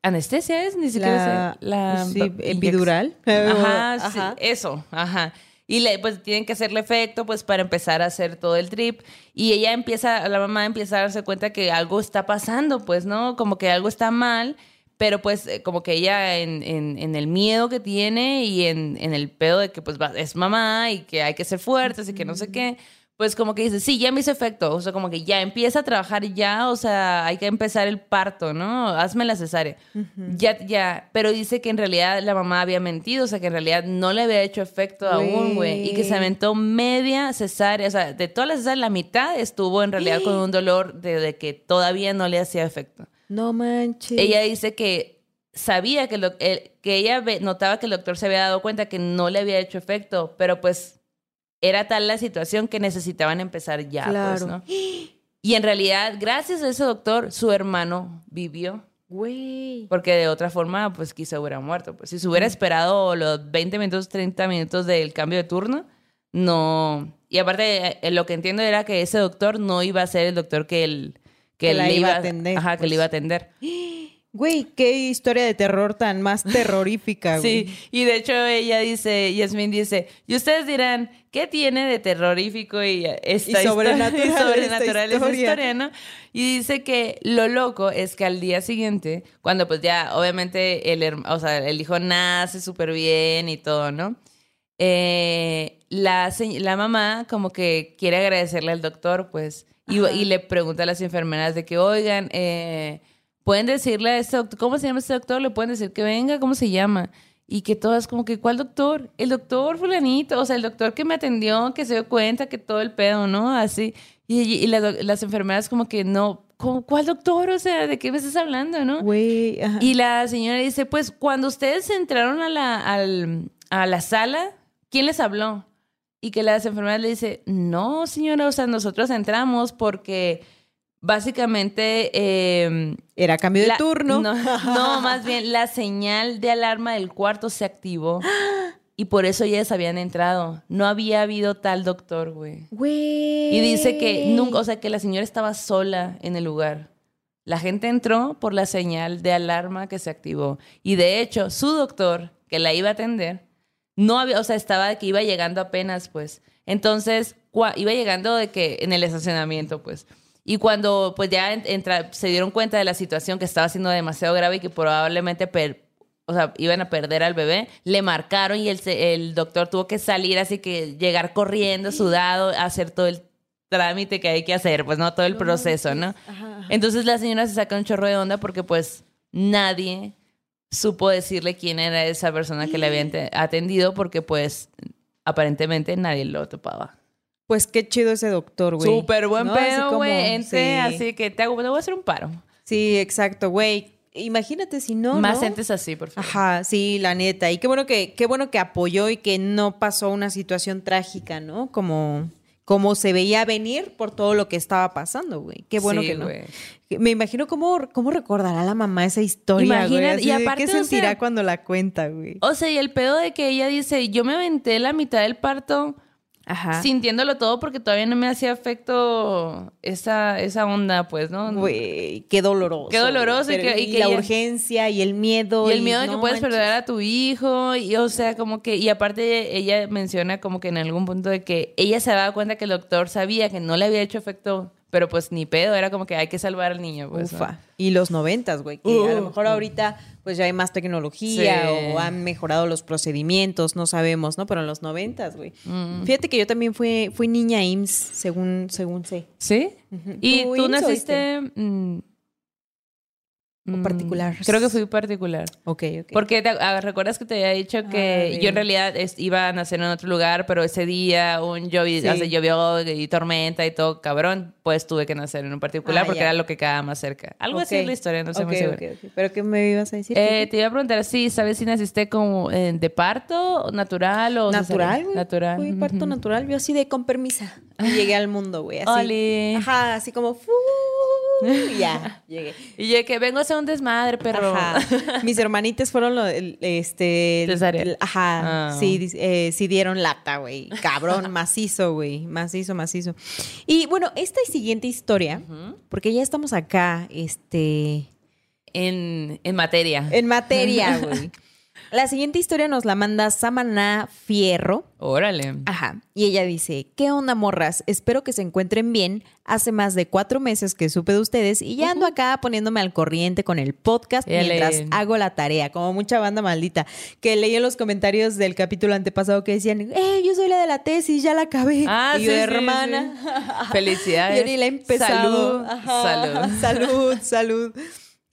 ¿Anestesia es? Ni siquiera sé. La sí, epidural. Ajá, sí, eso, ajá. Y le, pues tienen que hacerle efecto, pues para empezar a hacer todo el trip. Y ella empieza, la mamá empieza a darse cuenta que algo está pasando, pues, ¿no? Como que algo está mal, pero pues eh, como que ella en, en, en el miedo que tiene y en, en el pedo de que pues va- es mamá y que hay que ser fuertes y que no sé qué, pues como que dice, sí, ya me hizo efecto, o sea, como que ya empieza a trabajar ya, o sea, hay que empezar el parto, ¿no? Hazme la cesárea. Ya, ya, pero dice que en realidad la mamá había mentido, o sea, que en realidad no le había hecho efecto aún, güey, y que se aventó media cesárea, o sea, de todas las cesáreas, la mitad estuvo en realidad con un dolor de, de que todavía no le hacía efecto. No manches. Ella dice que sabía que, lo, el- que ella notaba que el doctor se había dado cuenta que no le había hecho efecto, pero pues era tal la situación que necesitaban empezar ya, pues. ¿no? Y en realidad, gracias a ese doctor, su hermano vivió. Güey. Porque de otra forma, pues quizá hubiera muerto. Pues si se hubiera esperado los 20 minutos, 30 minutos del cambio de turno, no. Y aparte, eh, lo que entiendo era que ese doctor no iba a ser el doctor que él. Que, Que la iba a atender, Ajá, que pues. le iba a atender. Güey, qué historia de terror tan más terrorífica, güey. Sí, y de hecho ella dice, Yasmin dice, y ustedes dirán, ¿qué tiene de terrorífico y esta Y sobrenatural historia, y esta sobrenatural esa historia? historia, ¿no? Y dice que lo loco es que al día siguiente, cuando pues ya obviamente el, o sea, el hijo nace súper bien y todo, ¿no? Eh, la, la mamá como que quiere agradecerle al doctor, pues, y, y le pregunta a las enfermeras de que, oigan, eh, ¿pueden decirle a este doctor, cómo se llama este doctor? ¿Le pueden decir que venga? ¿Cómo se llama? Y que todas como que, ¿cuál doctor? El doctor fulanito, o sea, el doctor que me atendió, que se dio cuenta que todo el pedo, ¿no? Así. Y, las enfermeras como que, no, ¿cómo- ¿cuál doctor? O sea, ¿de qué me estás hablando, no? Ajá. Y la señora dice, pues cuando ustedes entraron a la, al- a la sala, ¿quién les habló? Y que las enfermeras le dice, no, señora, o sea, nosotros entramos porque básicamente... eh, Era cambio de turno. No, no, más bien la señal de alarma del cuarto se activó y por eso ellas habían entrado. No había habido tal doctor, güey. Güey. Y dice que nunca, o sea, que la señora estaba sola en el lugar. La gente entró por la señal de alarma que se activó. Y de hecho, su doctor, que la iba a atender, no había, o sea, estaba que iba llegando apenas, pues. Entonces, iba llegando de que en el estacionamiento, pues. Y cuando pues ya entra- se dieron cuenta de la situación que estaba siendo demasiado grave y que probablemente per- o sea, iban a perder al bebé, le marcaron y el, el doctor tuvo que salir, así que llegar corriendo, sudado, a hacer todo el trámite que hay que hacer, pues no todo el proceso, ¿no? Entonces la señora se saca un chorro de onda porque pues nadie supo decirle quién era esa persona que le había atendido porque pues aparentemente nadie lo topaba. Pues qué chido ese doctor, güey. Súper buen ¿No? Pedo, güey. Ente, sí. así que te, hago, te voy a hacer un paro. Sí, exacto, güey. imagínate si no. Más ¿no? entes así, por favor. Ajá, sí, la neta. Y qué bueno que, qué bueno que apoyó y que no pasó una situación trágica, ¿no? Como, como se veía venir por todo lo que estaba pasando, güey. Qué bueno Sí, que no. Me imagino cómo, cómo recordará la mamá esa historia, güey. Y aparte, ¿Qué o sea- sentirá cuando la cuenta, güey? O sea, y el pedo de que ella dice, yo me aventé la mitad del parto Ajá. sintiéndolo todo porque todavía no me hacía efecto esa, esa onda, pues, ¿no? Güey, qué doloroso. Qué doloroso y que- y la urgencia y el miedo. Y el miedo de que puedes manches. perder a tu hijo, y o sea, como que, y aparte ella menciona como que en algún punto de que ella se daba cuenta que el doctor sabía que no le había hecho efecto, pero pues ni pedo, era como que hay que salvar al niño, pues. ¿no? Ufa. Y los noventas, güey, que a lo mejor ahorita pues ya hay más tecnología Sí. o han mejorado los procedimientos, no sabemos, ¿no? Pero en los noventas, güey. Mm. Fíjate que yo también fui, fui niña IMSS, según, según sé. ¿Sí? ¿Y ¿Tú tú, naciste mm, ¿O mm, particular? Creo que fui particular. Ok, ok. Porque te, ah, recuerdas que te había dicho que Ah, yo bien. en realidad es- iba a nacer en otro lugar, pero ese día un llovi- Sí. o sea, llovió y tormenta y todo cabrón, pues tuve que nacer en un particular Ah, porque ya. era lo que quedaba más cerca. Algo así es la historia, no sé muy Ok, seguro. ok, ok. ¿Pero qué me ibas a decir? Eh, te iba a preguntar, sí, ¿sabes si naciste como eh, de parto, natural o natural, güey. Natural. Fui parto natural. Yo así de con permisa. Y llegué al mundo, güey. Así. Oli. Ajá, así como... ya, llegué. Y yo que vengo a hacer un desmadre, pero... Ajá. Mis hermanitas fueron lo, el- este. el- el- ajá. Ah. Sí, eh, sí dieron lata, güey. Cabrón, macizo, güey. Macizo, macizo. Y bueno, esta siguiente historia, porque ya estamos acá, este. en, en materia. En materia, güey. La siguiente historia nos la manda Samana Fierro. Órale. Ajá. Y ella dice, ¿qué onda, morras? Espero que se encuentren bien. Hace más de cuatro meses que supe de ustedes y ya ando acá poniéndome al corriente con el podcast Ele. mientras hago la tarea, como mucha banda maldita, que leí en los comentarios del capítulo antepasado que decían, eh, yo soy la de la tesis, ya la acabé. Ah, y yo, sí, hermana. sí. Felicidades. Yo ni la he empezado. Salud. Ajá. Salud. Salud, salud.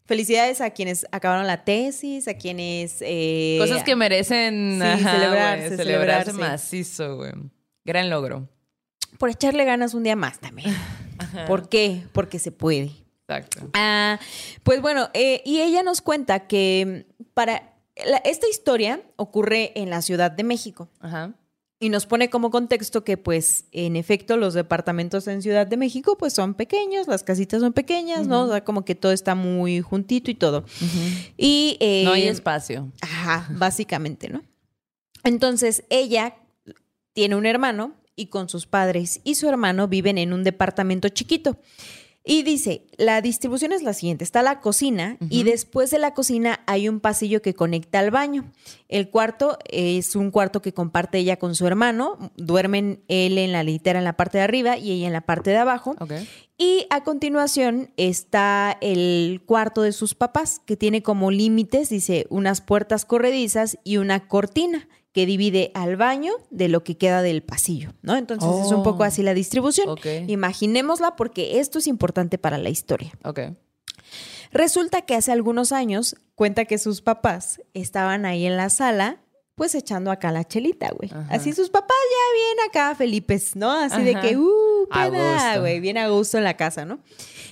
Felicidades a quienes acabaron la tesis, a quienes... eh, Cosas que merecen sí, ajá, celebrarse, celebrarse celebrarse. macizo, güey. Gran logro. Por echarle ganas un día más también. ¿Por qué? Porque se puede. Exacto. Ah, pues bueno, eh, y ella nos cuenta que para la- esta historia ocurre en la Ciudad de México Ajá. Y nos pone como contexto que pues en efecto los departamentos en Ciudad de México pues son pequeños, las casitas son pequeñas, ¿no? O sea, como que todo está muy juntito y todo. Y eh, No hay espacio. Ajá, básicamente, ¿no? Entonces, ella tiene un hermano y con sus padres y su hermano viven en un departamento chiquito. Y dice, la distribución es la siguiente, está la cocina y después de la cocina hay un pasillo que conecta al baño. El cuarto es un cuarto que comparte ella con su hermano, duermen él en la litera en la parte de arriba y ella en la parte de abajo. Y a continuación está el cuarto de sus papás, que tiene como límites, dice, unas puertas corredizas y una cortina que divide al baño de lo que queda del pasillo, ¿no? Entonces es un Oh. poco así la distribución. Ok. Imaginémosla porque esto es importante para la historia. Ok. Resulta que hace algunos años cuenta que sus papás estaban ahí en la sala, pues echando acá la chelita, güey. Así sus papás ya bien acá, Felipes, ¿no? Así de que, uh, A peda, gusto. güey, bien a gusto en la casa, ¿no?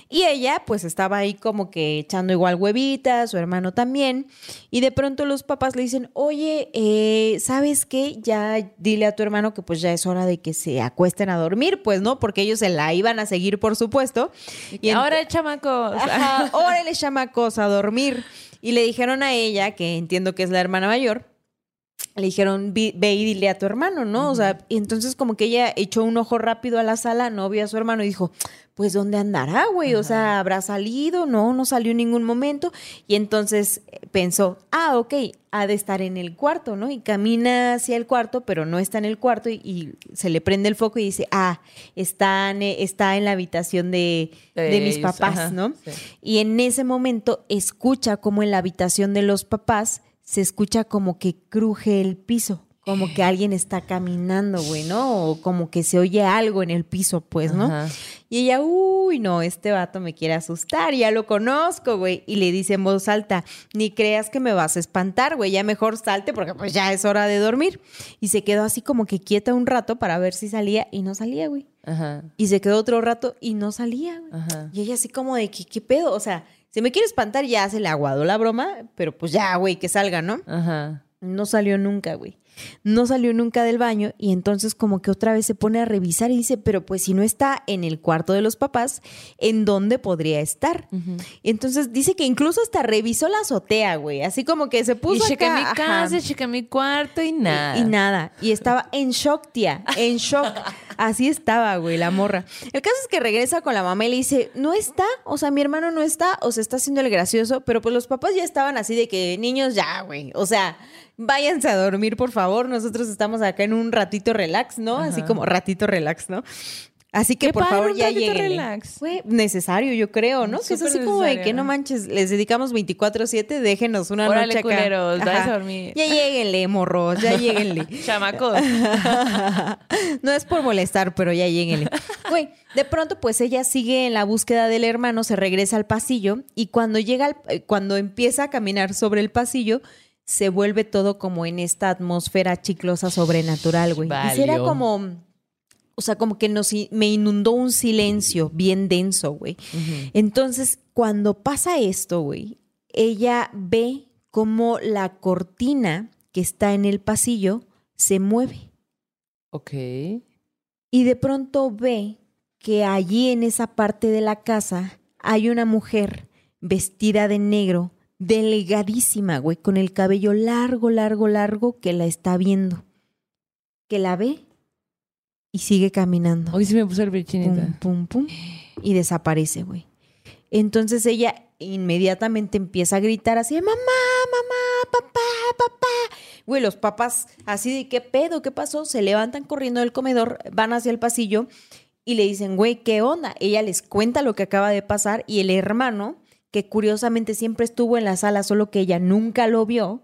Y ella, pues estaba ahí como que echando igual huevitas, su hermano también. Y de pronto los papás le dicen, oye, eh, ¿sabes qué? Ya dile a tu hermano que pues ya es hora de que se acuesten a dormir, pues, ¿no? Porque ellos se la iban a seguir, por supuesto. Y ahora, chamacos. Ajá, órale, chamacos, a dormir. Y le dijeron a ella, que entiendo que es la hermana mayor, le dijeron, "Vi- ve y dile a tu hermano, ¿no? O sea, y entonces como que ella echó un ojo rápido a la sala, no vio a su hermano y dijo, pues ¿dónde andará, güey? O sea, ¿habrá salido? No, no salió en ningún momento. Y entonces eh, pensó, ah, ok, ha de estar en el cuarto, ¿no? Y camina hacia el cuarto, pero no está en el cuarto y, y se le prende el foco y dice, ah, está en, está en la habitación de, De de mis ellos, papás, ajá, ¿no? sí. Y en ese momento escucha como en la habitación de los papás se escucha como que cruje el piso, como que alguien está caminando, güey, ¿no? O como que se oye algo en el piso, pues, ¿no? Ajá. Y ella, uy, no, este vato me quiere asustar, ya lo conozco, güey. Y le dice en voz alta, ni creas que me vas a espantar, güey, ya mejor salte porque pues ya es hora de dormir. Y se quedó así como que quieta un rato para ver si salía y no salía, güey. Ajá. Y se quedó otro rato y no salía, güey. Ajá. Y ella así como de, ¿qué, qué pedo? O sea, Si me quiere espantar, ya se le aguado la broma, pero pues ya, güey, que salga, ¿no? Ajá. No salió nunca, güey. No salió nunca del baño y entonces como que otra vez se pone a revisar y dice, pero pues si no está en el cuarto de los papás, ¿en dónde podría estar? Entonces dice que incluso hasta revisó la azotea, güey. Así como que se puso y chequé mi casa, chequé mi cuarto y nada. Y nada. Y estaba en shock, tía. En shock. Así estaba, güey, la morra. El caso es que regresa con la mamá y le dice, no está, o sea, mi hermano no está, o se está haciendo el gracioso, pero pues los papás ya estaban así de que, niños, ya, güey. O sea, váyanse a dormir, por favor. Nosotros estamos acá en un ratito relax, ¿no? Así como ratito relax, ¿no? Así que por padre, favor ya lleguen. relax. Fue necesario, yo creo, ¿no? que es así como de que no manches, les dedicamos 24/7, déjenos una Órale, noche acá. culeros, váyanse Ajá. a dormir. Ya lleguenle, morros, ya lleguenle. Chamacos. no es por molestar, pero ya lleguenle. Güey, de pronto, pues ella sigue en la búsqueda del hermano, se regresa al pasillo y cuando llega, al- eh, cuando empieza a caminar sobre el pasillo, se vuelve todo como en esta atmósfera chiclosa sobrenatural, güey. Y era como, o sea, como que nos, me inundó un silencio bien denso, güey. Entonces, cuando pasa esto, güey, ella ve como la cortina que está en el pasillo se mueve. ok. Y de pronto ve que allí en esa parte de la casa hay una mujer vestida de negro, delgadísima, güey, con el cabello largo, largo, largo, que la está viendo. Que la ve y sigue caminando. Hoy sí me puse el Pum, virchinita. pum, pum. Y desaparece, güey. Entonces ella inmediatamente empieza a gritar así, mamá, mamá, papá, papá. Güey, los papás así de qué pedo, qué pasó, se levantan corriendo del comedor, van hacia el pasillo y le dicen, güey, ¿qué onda? Ella les cuenta lo que acaba de pasar y el hermano, que curiosamente siempre estuvo en la sala, solo que ella nunca lo vio,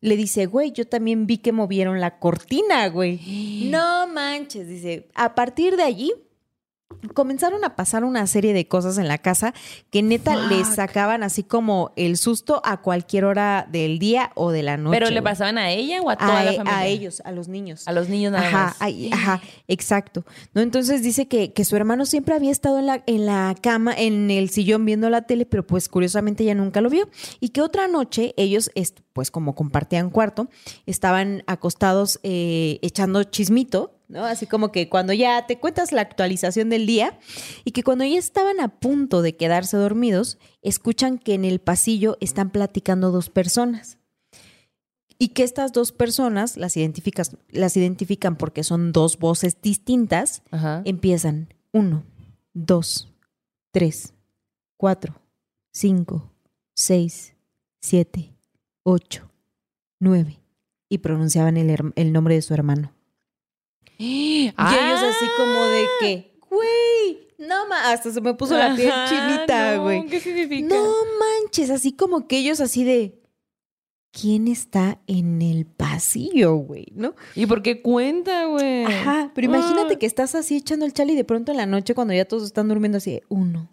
le dice, güey, yo también vi que movieron la cortina, güey. No manches, dice, a partir de allí comenzaron a pasar una serie de cosas en la casa que neta les sacaban así como el susto a cualquier hora del día o de la noche. ¿Pero le pasaban a ella o a toda a, la e- familia? a ellos, a los niños. A los niños nada Ajá, más. ay, ajá, exacto. ¿No? Entonces dice que, que su hermano siempre había estado en la, en la cama, en el sillón viendo la tele, pero pues curiosamente ella nunca lo vio. Y que otra noche ellos, pues como compartían cuarto, estaban acostados eh, echando chismito, ¿no? Así como que cuando ya te cuentas la actualización del día y que cuando ya estaban a punto de quedarse dormidos, escuchan que en el pasillo están platicando dos personas y que estas dos personas las, identificas, las identifican porque son dos voces distintas, Ajá. empiezan uno, dos, tres, cuatro, cinco, seis, siete, ocho, nueve y pronunciaban el, el nombre de su hermano. Y ellos así como de que, güey, no ma, hasta se me puso la piel chinita, no, güey. ¿Qué significa? No manches, así como que ellos así de, ¿quién está en el pasillo, güey? ¿No? ¿Y por qué cuenta, güey? Ajá, pero imagínate Ah. que estás así echando el chal y de pronto en la noche cuando ya todos están durmiendo así de uno,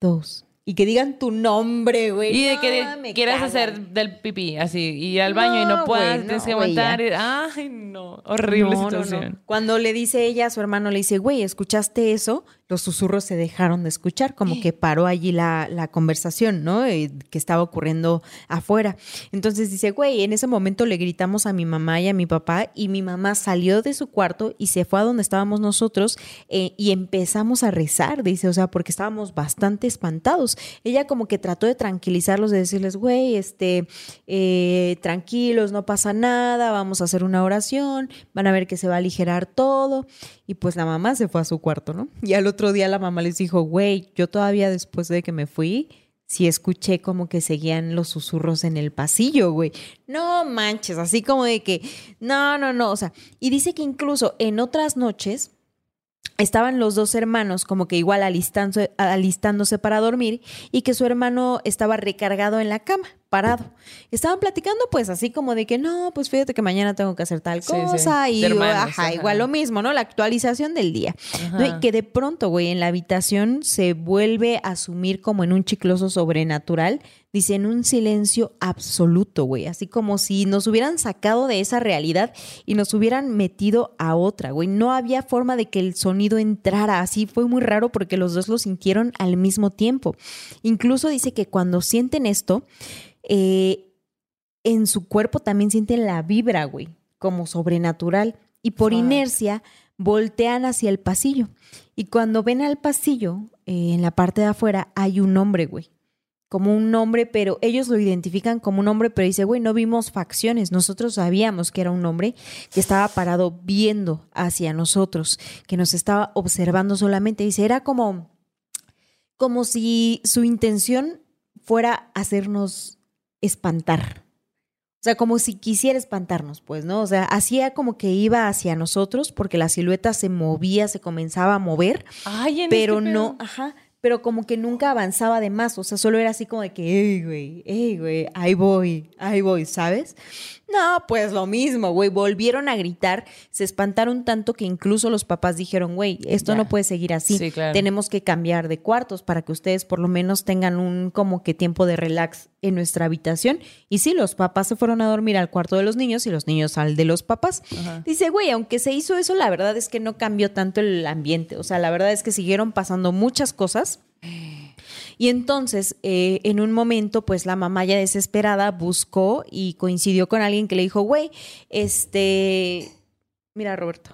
dos, y que digan tu nombre, güey. Y de No, que quieras cagan. hacer del pipí, así, y al baño y no puedas, güey, tienes que aguantar. Ay, no. No, Horrible situación. Cuando le dice ella a su hermano, le dice, güey, ¿escuchaste eso? Los susurros se dejaron de escuchar, como que paró allí la, la conversación, ¿no? Eh, que estaba ocurriendo afuera. Entonces dice, güey, en ese momento le gritamos a mi mamá y a mi papá y mi mamá salió de su cuarto y se fue a donde estábamos nosotros eh, y empezamos a rezar, dice, o sea, porque estábamos bastante espantados. Ella como que trató de tranquilizarlos, de decirles, güey, este, eh, tranquilos, no pasa nada, vamos a hacer una oración, van a ver que se va a aligerar todo. Y pues la mamá se fue a su cuarto, ¿no? Y al otro día la mamá les dijo, güey, yo todavía después de que me fui, sí escuché como que seguían los susurros en el pasillo, güey. No manches, así como de que, no, no, no, o sea, y dice que incluso en otras noches estaban los dos hermanos como que igual alistándose, alistándose para dormir y que su hermano estaba recargado en la cama, parado. Estaban platicando pues así como de que no, pues fíjate que mañana tengo que hacer tal Sí, sí. cosa y hermanos, ajá, ajá. igual lo mismo, ¿no? La actualización del día. ¿no? Y que de pronto, güey, en la habitación se vuelve a sumir como en un chicloso sobrenatural dice, en un silencio absoluto, güey, así como si nos hubieran sacado de esa realidad y nos hubieran metido a otra, güey. No había forma de que el sonido entrara, así fue muy raro porque los dos lo sintieron al mismo tiempo. Incluso dice que cuando sienten esto, eh, en su cuerpo también sienten la vibra, güey, como sobrenatural. Y por inercia voltean hacia el pasillo. Y cuando ven al pasillo, eh, en la parte de afuera, hay un hombre, güey. Como un hombre, pero ellos lo identifican como un hombre, pero dice, güey, no vimos facciones. Nosotros sabíamos que era un hombre que estaba parado viendo hacia nosotros, que nos estaba observando solamente. Dice, era como, como si su intención fuera hacernos espantar. O sea, como si quisiera espantarnos, pues, ¿no? O sea, hacía como que iba hacia nosotros porque la silueta se movía, se comenzaba a mover, Ay, en pero este no, ajá, pero como que nunca avanzaba de más, o sea, solo era así como de que, hey, güey, hey, güey, ahí voy, ahí voy, ¿sabes? No, pues lo mismo, güey, volvieron a gritar, se espantaron tanto que incluso los papás dijeron, güey, esto Ya. no puede seguir así, Sí, claro. tenemos que cambiar de cuartos para que ustedes por lo menos tengan un como que tiempo de relax en nuestra habitación. Y sí, los papás se fueron a dormir al cuarto de los niños y los niños al de los papás. Ajá. Dice, güey, aunque se hizo eso, la verdad es que no cambió tanto el ambiente. O sea, la verdad es que siguieron pasando muchas cosas. Y entonces, eh, en un momento, pues la mamá ya desesperada buscó y coincidió con alguien que le dijo, güey, este, mira Roberto.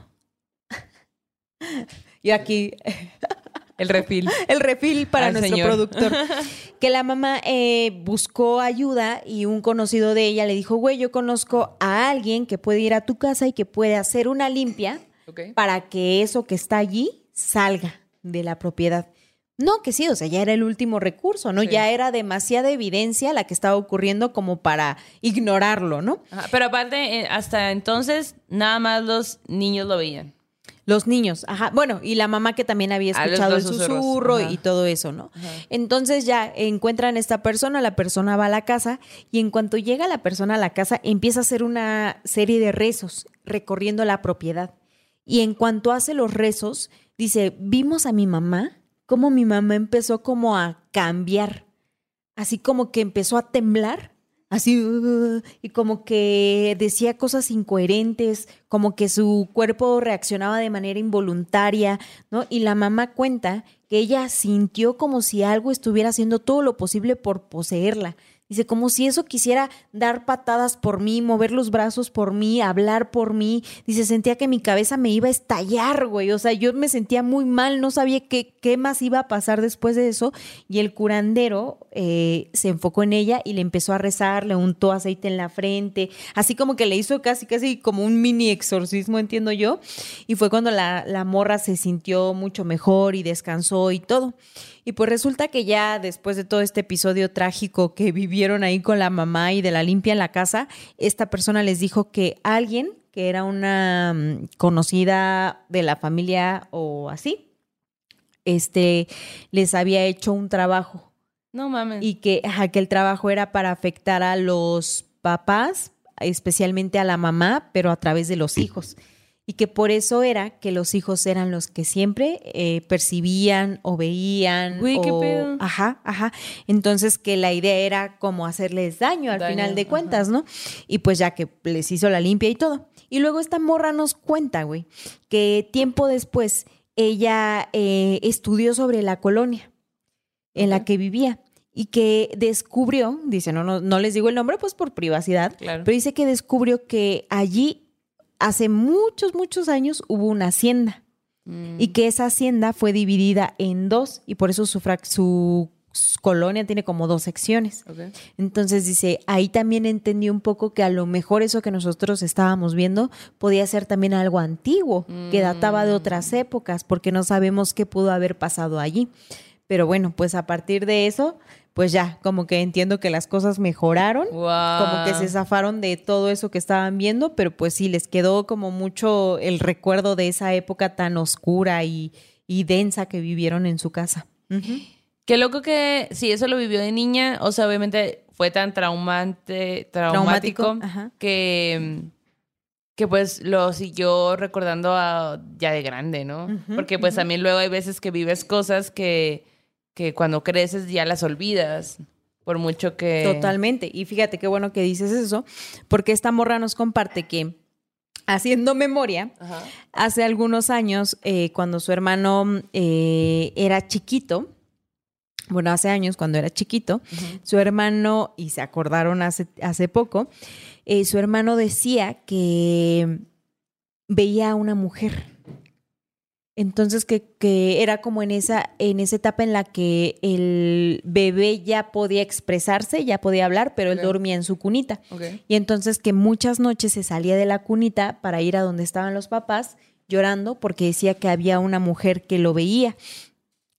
Yo aquí, El refil. el refil para Al nuestro señor. productor. Que la mamá eh, buscó ayuda y un conocido de ella le dijo, güey, yo conozco a alguien que puede ir a tu casa y que puede hacer una limpia para que eso que está allí salga de la propiedad. No, que sí, o sea, ya era el último recurso, ¿no? Sí. Ya era demasiada evidencia la que estaba ocurriendo como para ignorarlo, ¿no? Ajá, Pero aparte, eh, hasta entonces, nada más los niños lo veían. Los niños, ajá. Bueno, y la mamá que también había Ah, escuchado el susurro ajá. y todo eso, ¿no? Ajá. Entonces ya encuentran a esta persona, la persona va a la casa y en cuanto llega la persona a la casa empieza a hacer una serie de rezos recorriendo la propiedad. Y en cuanto hace los rezos, dice, vimos a mi mamá, como mi mamá empezó como a cambiar, así como que empezó a temblar, así, uh, y como que decía cosas incoherentes, como que su cuerpo reaccionaba de manera involuntaria, ¿no? Y la mamá cuenta que ella sintió como si algo estuviera haciendo todo lo posible por poseerla. Dice, como si eso quisiera dar patadas por mí, mover los brazos por mí, hablar por mí. Dice, sentía que mi cabeza me iba a estallar, güey. O sea, yo me sentía muy mal, no sabía qué, qué más iba a pasar después de eso. Y el curandero eh, se enfocó en ella y le empezó a rezar, le untó aceite en la frente, así como que le hizo casi, casi como un mini exorcismo, entiendo yo. Y fue cuando la, la morra se sintió mucho mejor y descansó y todo. Y pues resulta que ya después de todo este episodio trágico que vivieron ahí con la mamá y de la limpia en la casa, esta persona les dijo que alguien que era una mm, conocida de la familia o así, este, les había hecho un trabajo No mames. y que, ajá, que el trabajo era para afectar a los papás, especialmente a la mamá, pero a través de los hijos. Y que por eso era que los hijos eran los que siempre eh, percibían o veían. Qué o- pedo. Ajá, ajá. Entonces que la idea era como hacerles daño al Daño, final de ajá. cuentas, ¿no? Y pues ya que les hizo la limpia y todo. Y luego esta morra nos cuenta, güey, que tiempo después ella eh, estudió sobre la colonia en la que vivía y que descubrió, dice, no, no, no les digo el nombre, pues por privacidad, Claro. pero dice que descubrió que allí hace muchos, muchos años hubo una hacienda Mm. y que esa hacienda fue dividida en dos y por eso su, su colonia tiene como dos secciones. Entonces dice, ahí también entendí un poco que a lo mejor eso que nosotros estábamos viendo podía ser también algo antiguo, que databa de otras épocas, porque no sabemos qué pudo haber pasado allí. Pero bueno, pues a partir de eso, pues ya, como que entiendo que las cosas mejoraron, Guau. como que se zafaron de todo eso que estaban viendo, pero pues sí, les quedó como mucho el recuerdo de esa época tan oscura y, y densa que vivieron en su casa. Qué loco que si eso lo vivió de niña, o sea, obviamente fue tan traumante, traumático, que, que pues lo siguió recordando a- ya de grande, ¿no? Porque pues también luego hay veces que vives cosas que, que cuando creces ya las olvidas Por mucho que... Totalmente. Y fíjate qué bueno que dices eso, porque esta morra nos comparte que haciendo memoria, Ajá. hace algunos años, eh, cuando su hermano eh, era chiquito, bueno, hace años cuando era chiquito, su hermano, y se acordaron hace, hace poco, eh, su hermano decía que veía a una mujer. Entonces que, que era como en esa, en esa etapa en la que el bebé ya podía expresarse, ya podía hablar, pero él dormía en su cunita. Ok. Y entonces que muchas noches se salía de la cunita para ir a donde estaban los papás llorando porque decía que había una mujer que lo veía.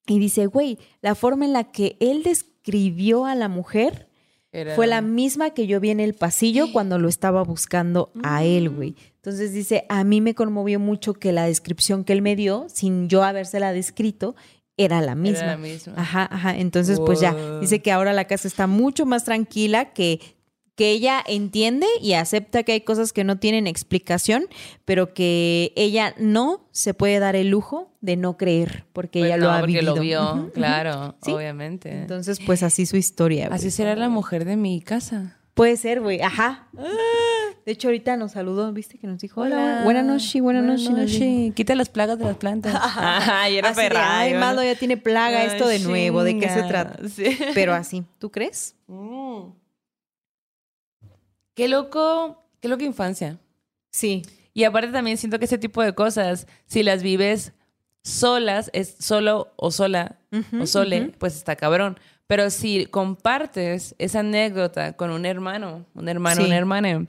Y dice, güey, la forma en la que él describió a la mujer Era- fue la misma que yo vi en el pasillo cuando lo estaba buscando a él, güey. Entonces dice, a mí me conmovió mucho que la descripción que él me dio, sin yo habérsela descrito, era la misma. Era la misma. Ajá, ajá. Entonces, pues ya, dice que ahora la casa está mucho más tranquila, que, que ella entiende y acepta que hay cosas que no tienen explicación, pero que ella no se puede dar el lujo de no creer, porque Pues ella no, lo ha porque vivido. lo vio, claro, Sí. obviamente. Entonces, pues así su historia. güey. Así será la mujer de mi casa. Puede ser, güey. Ajá. De hecho, ahorita nos saludó, ¿viste? Que nos dijo, hola, buenas noches, buenas noches. Quita las plagas de las plantas. Ay, era Así de, perra. Ay, Malo, ya tiene plaga esto de nuevo. ¿De qué se trata? Sí. Pero así, ¿tú crees? Mm. Qué loco, qué loco infancia. Sí. Y aparte también siento que ese tipo de cosas, si las vives solas, es solo o sola o sole, pues está cabrón. Pero si compartes esa anécdota con un hermano, un hermano, Sí. una hermana,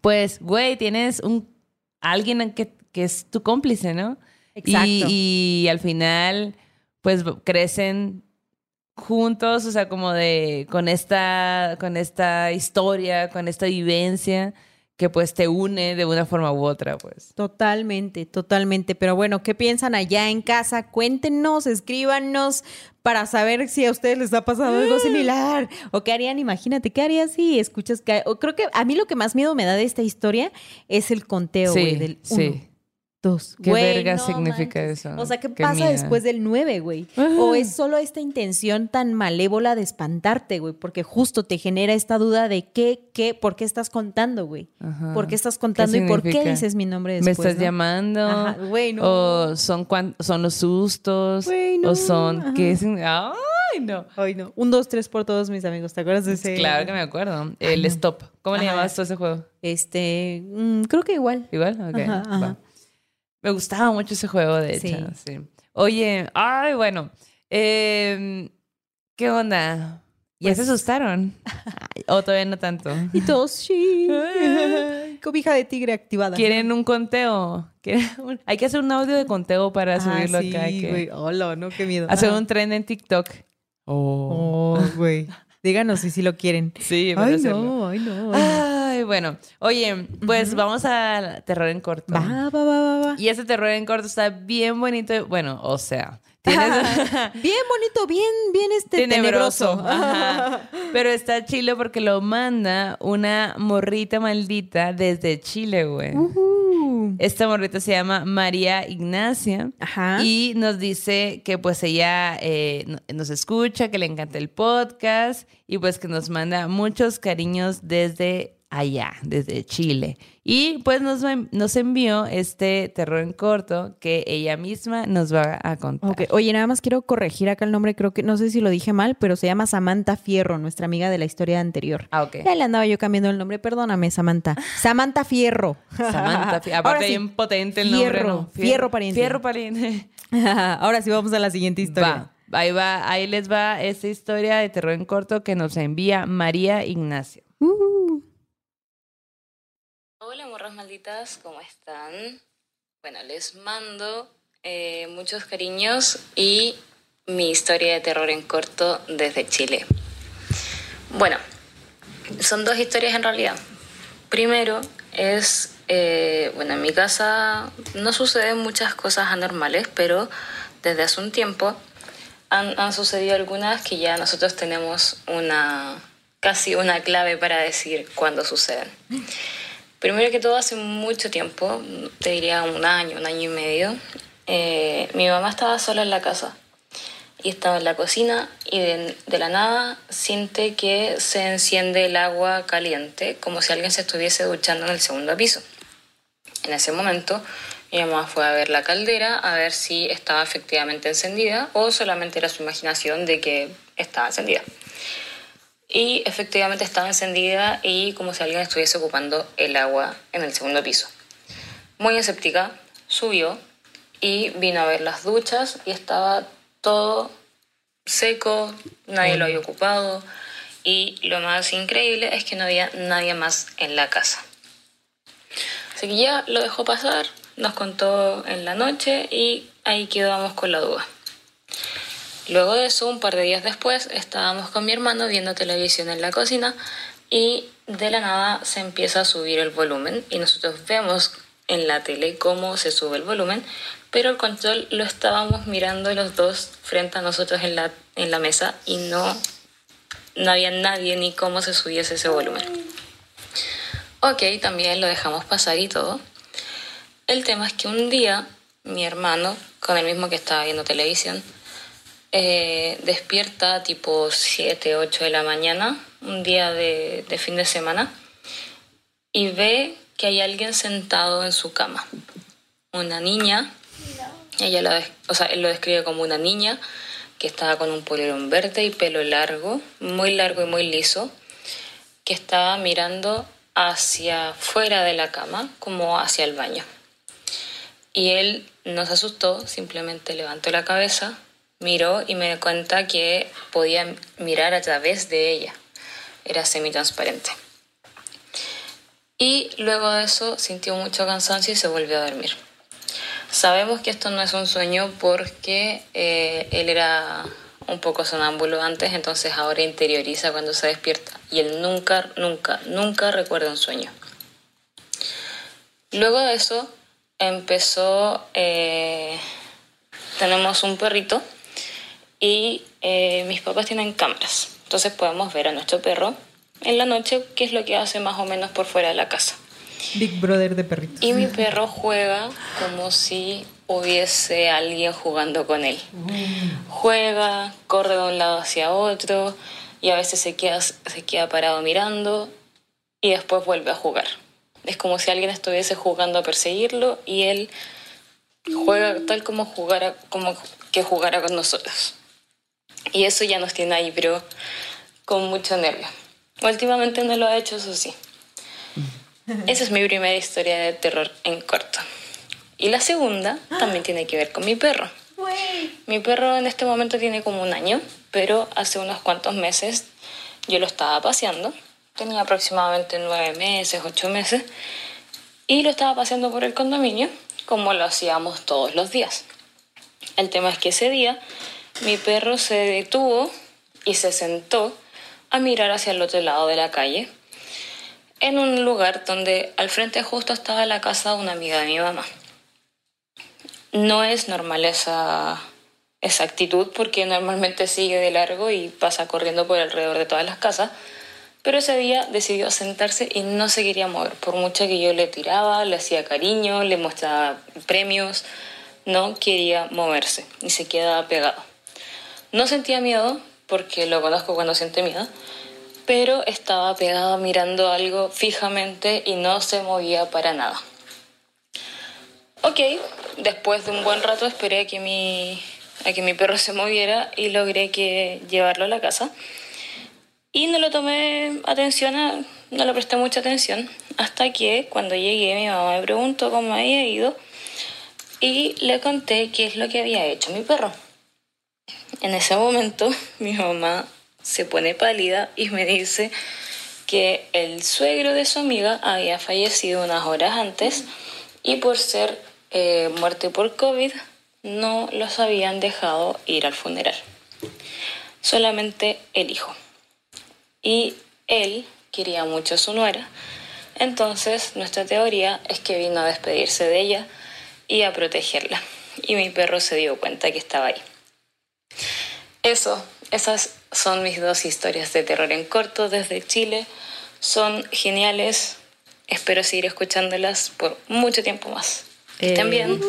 pues, güey, tienes un alguien que, que es tu cómplice, ¿no? Exacto. Y, y al final, pues crecen juntos, o sea, como de con esta, con esta historia, con esta vivencia que pues te une de una forma u otra, pues. Totalmente, totalmente. Pero bueno, ¿qué piensan allá en casa? Cuéntenos, escríbanos para saber si a ustedes les ha pasado algo similar. O qué harían, imagínate, ¿qué harías si escuchas que... o creo que a mí lo que más miedo me da de esta historia es el conteo, Sí, del sí. Dos. ¿Qué Güey, verga no significa manches. eso? O sea, ¿qué, Qué pasa después del nueve, güey? O es solo esta intención tan malévola de espantarte, güey, porque justo te genera esta duda de qué, qué, por qué estás contando, güey. ¿Por qué estás contando y por qué dices mi nombre ¿Me después? estás no? llamando? Ajá, güey, no. ¿O son, cuan- son los sustos? Güey, no, ¿O son ajá. qué? sin- ¡Ay, no! Ay, no. Un, dos, tres por todos mis amigos. ¿Te acuerdas de ese? Claro que me acuerdo. El Stop. ¿Cómo le llamabas tú a ese juego? Este, mm, creo que igual. ¿Igual? Ok. Va. Me gustaba mucho ese juego, de hecho. Sí. Sí. Oye, ay, bueno. eh, ¿Qué onda? ¿Ya Pues- se asustaron? ¿O todavía no tanto? Y todos, sí. Cobija de tigre activada. ¿Quieren un conteo? ¿Quieren un- Hay que hacer un audio de conteo para Ah, subirlo sí, acá. que-. Hola, no, qué miedo. Hacer Ajá. un tren en TikTok. Oh. Oh, güey. Díganos si sí lo quieren. Sí, Ay, no, ay, no. ay, Ay, bueno. Oye, pues vamos al terror en corto. Va, va, va, va. Y ese terror en corto está bien bonito. Bueno, o sea, tienes... Bien bonito, bien, bien este tenebroso. tenebroso. Ajá. Pero está chile porque lo manda una morrita maldita desde Chile, güey. Ujú. Esta morrita se llama María Ignacia. Ajá. Y nos dice que pues ella eh, no- nos escucha, que le encanta el podcast y pues que nos manda muchos cariños desde allá, desde Chile. Y pues nos, nos envió este terror en corto que ella misma nos va a contar. Ok, Oye, nada más quiero corregir acá el nombre, creo que no sé si lo dije mal, pero se llama Samantha Fierro, nuestra amiga de la historia anterior. Ah, ok. Ya le andaba yo cambiando el nombre, perdóname, Samantha. Samantha Fierro. Samantha, fi- Ahora aparte sí. bien potente el nombre, Fierro, ¿no? fierro pariente. Fierro pariente. Ahora sí vamos a la siguiente historia. Va, ahí va, ahí les va esta historia de terror en corto que nos envía María Ignacia. Uh, Hola morras malditas, ¿cómo están? Bueno, les mando eh, muchos cariños y mi historia de terror en corto desde Chile. Bueno, son dos historias en realidad. Primero es, eh, bueno, en mi casa no suceden muchas cosas anormales, pero desde hace un tiempo han, han sucedido algunas que ya nosotros tenemos una, casi una clave para decir cuándo suceden. Primero que todo, hace mucho tiempo, te diría un año, un año y medio, eh, mi mamá estaba sola en la casa. y estaba en la cocina y de, de, la nada siente que se enciende el agua caliente como si alguien se estuviese duchando en el segundo piso. En ese momento mi mamá fue a ver la caldera a ver si estaba efectivamente encendida o solamente era su imaginación de que estaba encendida. Y efectivamente estaba encendida y como si alguien estuviese ocupando el agua en el segundo piso. Muy escéptica, subió y vino a ver las duchas y estaba todo seco, nadie lo había ocupado y lo más increíble es que no había nadie más en la casa. Así que ya lo dejó pasar, nos contó en la noche y ahí quedamos con la duda. Luego de eso, un par de días después, estábamos con mi hermano viendo televisión en la cocina y de la nada se empieza a subir el volumen y nosotros vemos en la tele cómo se sube el volumen, pero el control lo estábamos mirando los dos frente a nosotros en la, en la mesa y no, no había nadie ni cómo se subiese ese volumen. Ok, también lo dejamos pasar y todo. El tema es que un día mi hermano, con el mismo que estaba viendo televisión, eh, despierta tipo 7, 8 de la mañana, un día de, fin de semana, y ve que hay alguien sentado en su cama. Una niña ella lo, o sea, él lo describe como una niña que estaba con un polerón verde y pelo largo, muy largo y muy liso, que estaba mirando hacia fuera de la cama, como hacia el baño. Y él no se asustó, simplemente levantó la cabeza, miró y me dio cuenta que podía mirar a través de ella. Era semi-transparente. Y luego de eso sintió mucho cansancio y se volvió a dormir. Sabemos que esto no es un sueño porque eh, él era un poco sonámbulo antes, entonces ahora interioriza cuando se despierta y él nunca, nunca, nunca recuerda un sueño. Luego de eso empezó, eh, tenemos un perrito y eh, mis papás tienen cámaras, entonces podemos ver a nuestro perro en la noche qué es lo que hace más o menos por fuera de la casa. Big Brother de perritos. Y mi perro juega como si hubiese alguien jugando con él. Juega, corre de un lado hacia otro y a veces se queda, se queda parado mirando y después vuelve a jugar. Es como si alguien estuviese jugando a perseguirlo y él juega tal como jugara, como que jugara con nosotros. Y eso ya nos tiene ahí, pero con mucho nervio. Últimamente no lo ha hecho, eso sí. Esa es mi primera historia de terror en corto. Y la segunda también tiene que ver con mi perro. Mi perro en este momento tiene como un año, pero hace unos cuantos meses yo lo estaba paseando. Tenía aproximadamente nueve meses, ocho meses. Y lo estaba paseando por el condominio, como lo hacíamos todos los días. El tema es que ese día mi perro se detuvo y se sentó a mirar hacia el otro lado de la calle en un lugar donde al frente justo estaba la casa de una amiga de mi mamá. No es normal esa, actitud porque normalmente sigue de largo y pasa corriendo por alrededor de todas las casas, pero ese día decidió sentarse y no se quería mover, por mucho que yo le tiraba, le hacía cariño, le mostraba premios, no quería moverse y se quedaba pegado. No sentía miedo, porque lo conozco cuando siente miedo, pero estaba pegado mirando algo fijamente y no se movía para nada. Ok, después de un buen rato esperé a que mi, a que mi perro se moviera y logré que llevarlo a la casa. Y no lo tomé atención, no le presté mucha atención, hasta que cuando llegué mi mamá me preguntó cómo había ido y le conté qué es lo que había hecho mi perro. En ese momento mi mamá se pone pálida y me dice que el suegro de su amiga había fallecido unas horas antes y por ser eh, muerte por COVID no los habían dejado ir al funeral. Solamente el hijo. Y él quería mucho a su nuera. Entonces nuestra teoría es que vino a despedirse de ella y a protegerla. Y mi perro se dio cuenta que estaba ahí. Eso, esas son mis dos historias de terror en corto desde Chile. Son geniales. Espero seguir escuchándolas por mucho tiempo más. Que estén bien.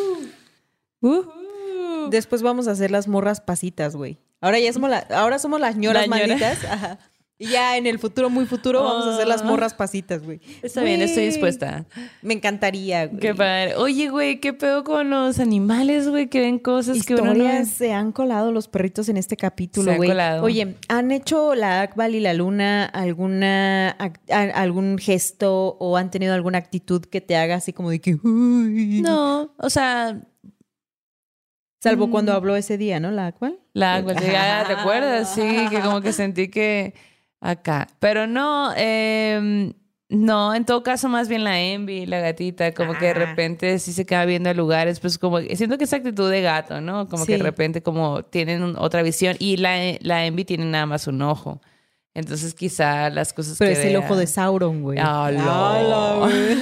Después vamos a hacer las morras pasitas, güey. Ahora ya somos, la, ahora somos las ñoras La ñora. malditas. Ajá. Y ya en el futuro, muy futuro, vamos a hacer las Ah. morras pasitas, güey. Está bien, estoy dispuesta. Me encantaría, güey. Qué padre. Oye, güey, ¿qué pedo con los animales, güey? Que ven cosas que uno no Historias se han colado los perritos en este Se capítulo, han güey. colado. Oye, ¿han hecho la Akbal y la Luna alguna algún gesto o han tenido alguna actitud que te haga así como de que uy? No, o sea, Salvo Mm. cuando habló ese día, ¿no? La Akbal. la sí, ah, ¿te acuerdas? Sí, que como que sentí que acá. Pero no, eh, no, en todo caso, más bien la Envy, la gatita, como que de Ah. repente sí se queda viendo lugares, pues como, siento que esa actitud de gato, ¿no? Como que de repente como tienen un- otra visión y la, la Envy tiene nada más un ojo. Entonces quizá las cosas Pero que es el ojo de Sauron, güey. ¡Hala! ¡Hala, güey!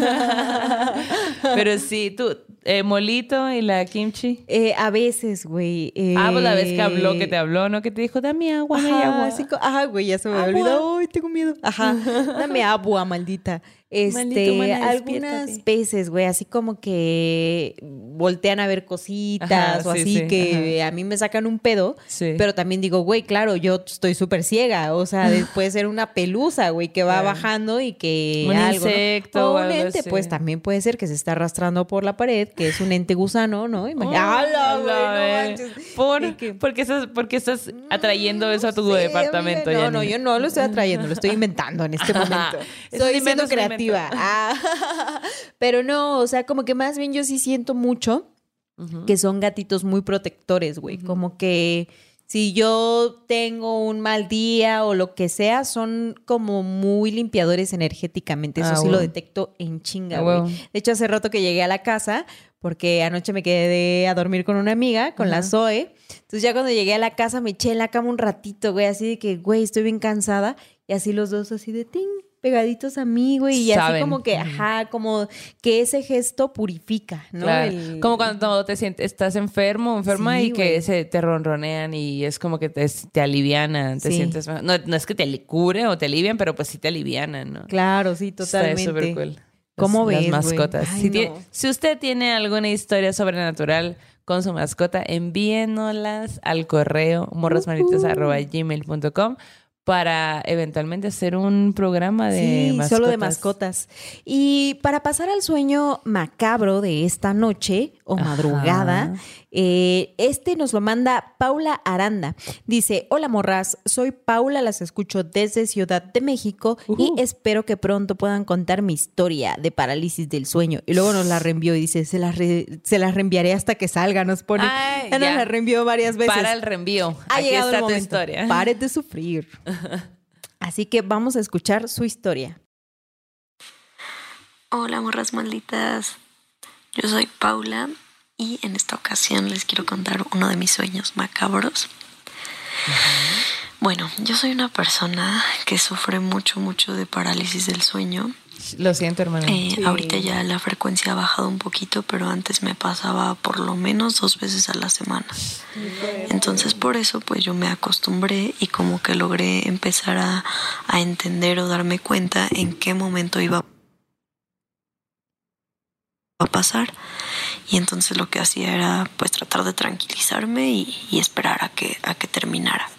Pero sí, tú, eh, Molito y la Kimchi. Eh, a veces, güey. eh, Ah, pues la vez que habló, que te habló, ¿no? Que te dijo, dame agua, dame Ajá, agua. así ajá, güey, ya se me había olvidado. Ay, tengo miedo. Ajá. Dame agua, maldita. Este, Maldito, mana, algunas veces, güey, así como que voltean a ver cositas Ajá, o sí, así sí, que a mí me sacan un pedo. Sí. Pero también digo, güey, claro, yo estoy súper ciega. O sea, de- puede ser una pelusa, güey, que va bajando y que Un algo, insecto O o un algo ente, así. pues también puede ser que se está arrastrando por la pared, que es un ente gusano, ¿no? Imagina- Oh. ¿Por? ¿Y qué? ¿Por qué estás, por qué estás atrayendo eso a tu Sí, departamento? No, no, yo no lo estoy atrayendo, lo estoy inventando en este momento. Es un Soy invento, siendo es Ah, pero no, o sea, como que más bien yo sí siento mucho que son gatitos muy protectores, güey. Como que si yo tengo un mal día o lo que sea, son como muy limpiadores energéticamente. Eso Ah, sí lo detecto en chinga, Ah, güey. De hecho, hace rato que llegué a la casa, porque anoche me quedé a dormir con una amiga, con la. Zoe. Entonces ya cuando llegué a la casa me eché en la cama un ratito, güey, así de que, güey, estoy bien cansada. Y así los dos así de ting, pegaditos a mí, güey. Y así como que, ajá, como que ese gesto purifica, ¿no? Claro. El- Como cuando te sientes, estás enfermo, enferma Sí, y que se te ronronean y es como que te, te alivianan, te Sí. sientes No, no es que te cure o te alivian, pero pues sí te alivianan, ¿no? Claro, sí, Está totalmente. súper cool. ¿Cómo Las- ves, Las mascotas. Ay, Si, no. tiene- si usted tiene alguna historia sobrenatural con su mascota, envíenoslas al correo morrasmanitas.gmail.com para eventualmente hacer un programa de sí, mascotas. solo de mascotas. Y para pasar al sueño macabro de esta noche o madrugada, eh, este nos lo manda Paula Aranda. Dice, hola morras, soy Paula, las escucho desde Ciudad de México y espero que pronto puedan contar mi historia de parálisis del sueño. Y luego nos la reenvió y dice, se la, re- se la reenviaré hasta que salga, nos pone. Ay, ya nos la reenvió varias veces. Para el reenvío. Ha Aquí llegado está el tu historia. Pare de sufrir. Así que vamos a escuchar su historia. Hola, morras malditas. Yo soy Paula y en esta ocasión les quiero contar uno de mis sueños macabros. Bueno, yo soy una persona que sufre mucho, mucho de parálisis del sueño. Lo siento, hermano. Eh, Sí. Ahorita ya la frecuencia ha bajado un poquito, pero antes me pasaba por lo menos dos veces a la semana. Entonces por eso pues yo me acostumbré y como que logré empezar a, a entender o darme cuenta en qué momento iba a pasar. Y entonces lo que hacía era pues tratar de tranquilizarme y, esperar a que, a que terminara.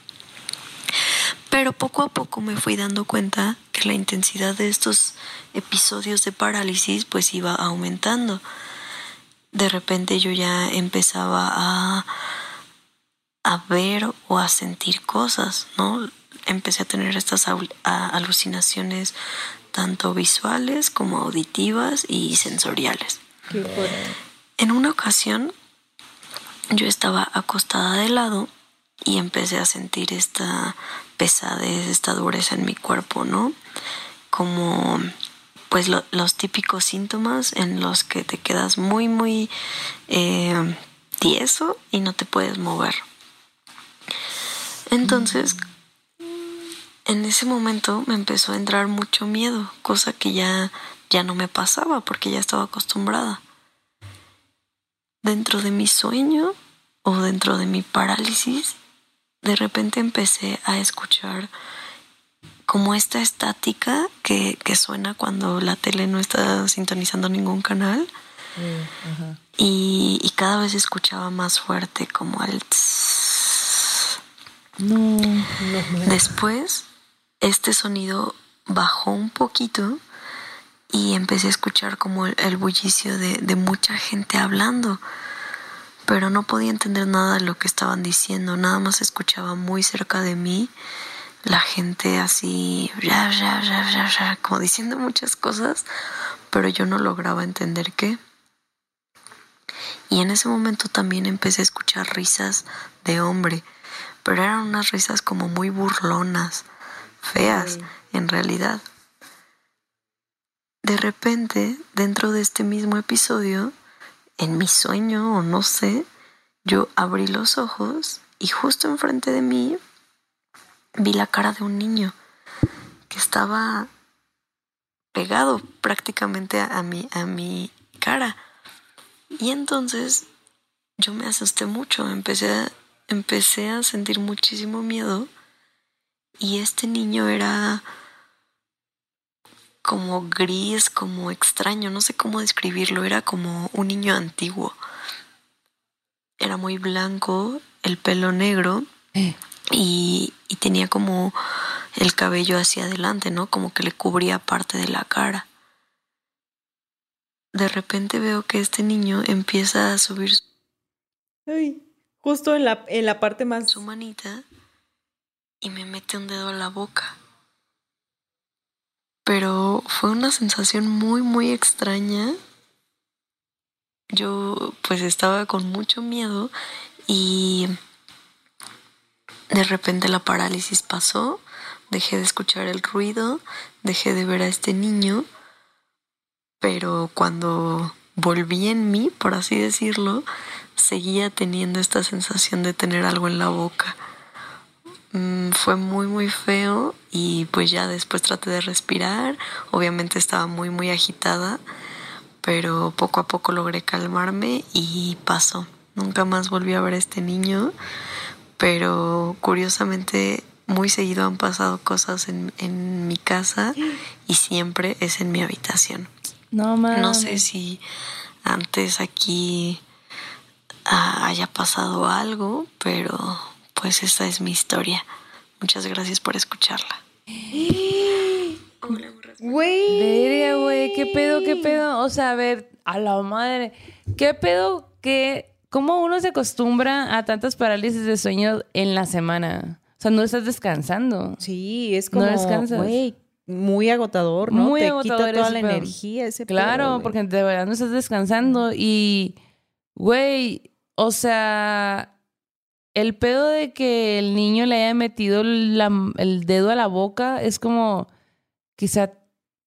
Pero poco a poco me fui dando cuenta que la intensidad de estos episodios de parálisis pues iba aumentando. De repente yo ya empezaba a, ver o a sentir cosas, ¿no? Empecé a tener estas alucinaciones tanto visuales como auditivas y sensoriales. En una ocasión yo estaba acostada de lado y empecé a sentir esta pesadez, esta dureza en mi cuerpo, ¿no? Como pues lo- los típicos síntomas en los que te quedas muy, muy eh, tieso y no te puedes mover. Entonces, en ese momento me empezó a entrar mucho miedo, cosa que ya, ya no me pasaba porque ya estaba acostumbrada. Dentro de mi sueño o dentro de mi parálisis, de repente empecé a escuchar como esta estática que, que suena cuando la tele no está sintonizando ningún canal. Y, y cada vez escuchaba más fuerte como el tss. No. Después, este sonido bajó un poquito y empecé a escuchar como el, el bullicio de, de mucha gente hablando, pero no podía entender nada de lo que estaban diciendo, nada más escuchaba muy cerca de mí la gente así, ya, ya, ya, ya, ya, como diciendo muchas cosas, pero yo no lograba entender qué. Y en ese momento también empecé a escuchar risas de hombre, pero eran unas risas como muy burlonas, feas, en realidad. De repente, dentro de este mismo episodio, en mi sueño o no sé, yo abrí los ojos y justo enfrente de mí vi la cara de un niño que estaba pegado prácticamente a mi, a mi cara. Y entonces yo me asusté mucho, empecé a, empecé a sentir muchísimo miedo y este niño era como gris, como extraño, no sé cómo describirlo, era como un niño antiguo. Era muy blanco, el pelo negro Eh. y, y tenía como el cabello hacia adelante, ¿no? Como que le cubría parte de la cara. De repente veo que este niño empieza a subir Ay, justo en la, en la parte más... su manita y me mete un dedo a la boca. Pero fue una sensación muy, muy extraña. Yo pues estaba con mucho miedo y de repente la parálisis pasó, dejé de escuchar el ruido, dejé de ver a este niño, pero cuando volví en mí, por así decirlo, seguía teniendo esta sensación de tener algo en la boca. Mm, fue muy muy feo y pues ya después traté de respirar, obviamente estaba muy muy agitada, pero poco a poco logré calmarme y pasó. Nunca más volví a ver a este niño, pero curiosamente muy seguido han pasado cosas en, en mi casa y siempre es en mi habitación. No mames. No sé si antes aquí ah, haya pasado algo, pero pues esta es mi historia. Muchas gracias por escucharla. Güey. Verga, güey, ¿qué pedo, qué pedo? O sea, a ver, a la madre, ¿qué pedo que... ¿Cómo uno se acostumbra a tantas parálisis de sueño en la semana? O sea, no estás descansando. Sí, es No como, descansas. güey, muy agotador, ¿no? Muy Te agotador quita toda la pedo. energía ese Claro, pedo, porque de verdad no estás descansando y, güey, o sea, el pedo de que el niño le haya metido la- el dedo a la boca es como, quizá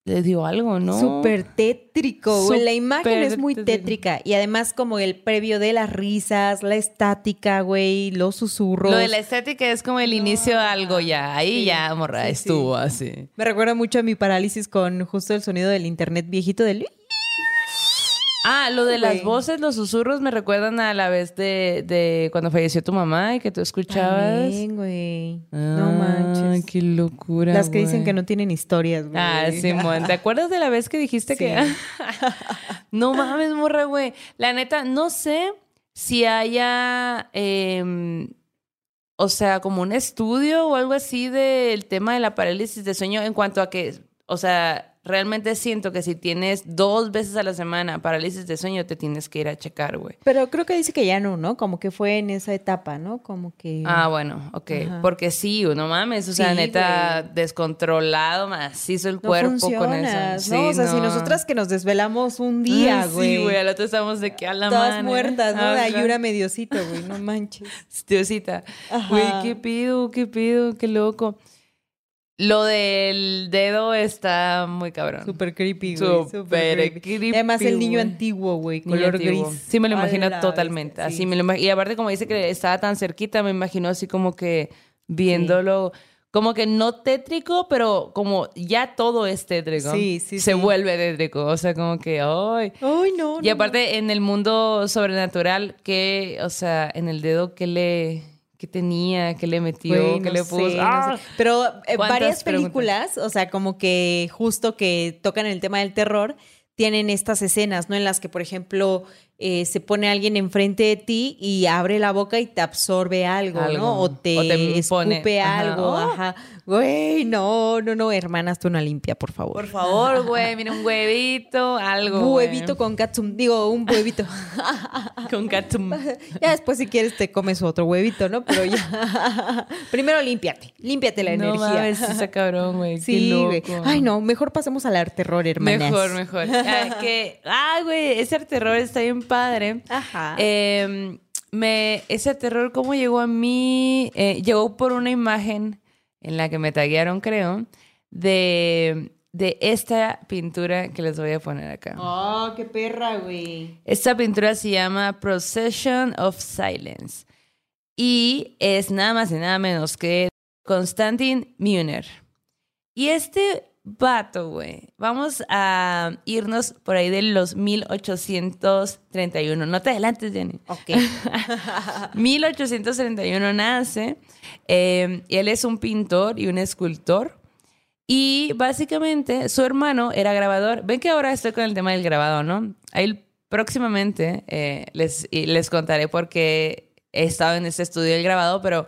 le dio algo, ¿no? Súper tétrico, güey. La imagen es muy tétrica. Y además, como el previo de las risas, la estática, güey, los susurros. Lo de la estética es como el inicio de algo ya. Ahí Sí, ya, morra, sí, estuvo así. Me recuerda mucho a mi parálisis con justo el sonido del internet viejito del. Ah, lo de las voces, los susurros me recuerdan a la vez de, de cuando falleció tu mamá y que tú escuchabas. También, güey. no Ah, manches. qué locura. Las que dicen que no tienen historias, güey. Ah, Simón. ¿Te acuerdas de la vez que dijiste que... no mames, morra, güey. La neta, no sé si haya... em, o sea, como un estudio o algo así del tema de la parálisis de sueño en cuanto a que... O sea, realmente siento que si tienes dos veces a la semana parálisis de sueño, te tienes que ir a checar, güey. Pero creo que dice que ya no, ¿no? Como que fue en esa etapa, ¿no? Como que. Ah, bueno, ok. Ajá. Porque sí, no mames, o sea, Sí, neta, güey. descontrolado, macizo el no cuerpo con eso. ¿no? Sí, o sea, si no. nosotras que nos desvelamos un día, Ah, güey. Sí, güey, al otro estamos de que a la Todas madre. muertas, ¿no? De Ajá. ayura mediocito, güey. No manches. Diosita. Ajá. Güey, qué pido, qué pido, qué loco. Lo del dedo está muy cabrón. Súper creepy, güey. Súper creepy, Además, el niño güey. antiguo, güey. Color antiguo. gris. Sí, me lo imagino totalmente. bestia, Así sí. me lo Y aparte, como dice que estaba tan cerquita, me imagino así como que viéndolo. Como que no tétrico, pero como ya todo es tétrico. Sí, sí, Se sí. vuelve tétrico. O sea, como que, ay. Ay, no. Y aparte, en el mundo sobrenatural, que, o sea, en el dedo, ¿qué le, tenía? ¿Qué le metió? ¿Qué no le sé, puso? no ¡Ah! sé. Pero eh, ¿Cuántas varias preguntas? películas, o sea, como que justo que tocan el tema del terror, tienen estas escenas, ¿no? En las que, por ejemplo, eh, se pone alguien enfrente de ti y abre la boca y te absorbe algo, Algo. ¿no? O te, O te escupe pone- ajá. algo, Oh. ajá. Güey, no, no, no, hermanas, tú una limpia, por favor. Por favor, güey, mira un huevito, algo. Un güey. huevito con katsum, digo, un huevito. con catum. ya después si quieres te comes otro huevito, ¿no? Pero ya. Primero límpiate, límpiate la No energía. mames, está cabrón, güey. Sí, güey. Ay, no, mejor pasemos al arte terror, hermanas. Mejor, mejor. Ay, que, ay, güey, ese terror está bien padre. Ajá. Eh, me, ese terror, ¿cómo llegó a mí? Eh, llegó por una imagen en la que me taguearon, creo, de, de esta pintura que les voy a poner acá. Oh, qué perra, güey. Esta pintura se llama Procession of Silence y es nada más y nada menos que Konstantin Müller. Y este vato, güey, vamos a irnos por ahí de los 1831. No te adelantes, Jenny. Ok. 1831 nace. eh, y él es un pintor y un escultor. Y básicamente su hermano era grabador. Ven que ahora estoy con el tema del grabado, ¿no? Ahí próximamente eh, les, les contaré por qué he estado en este estudio del grabado, pero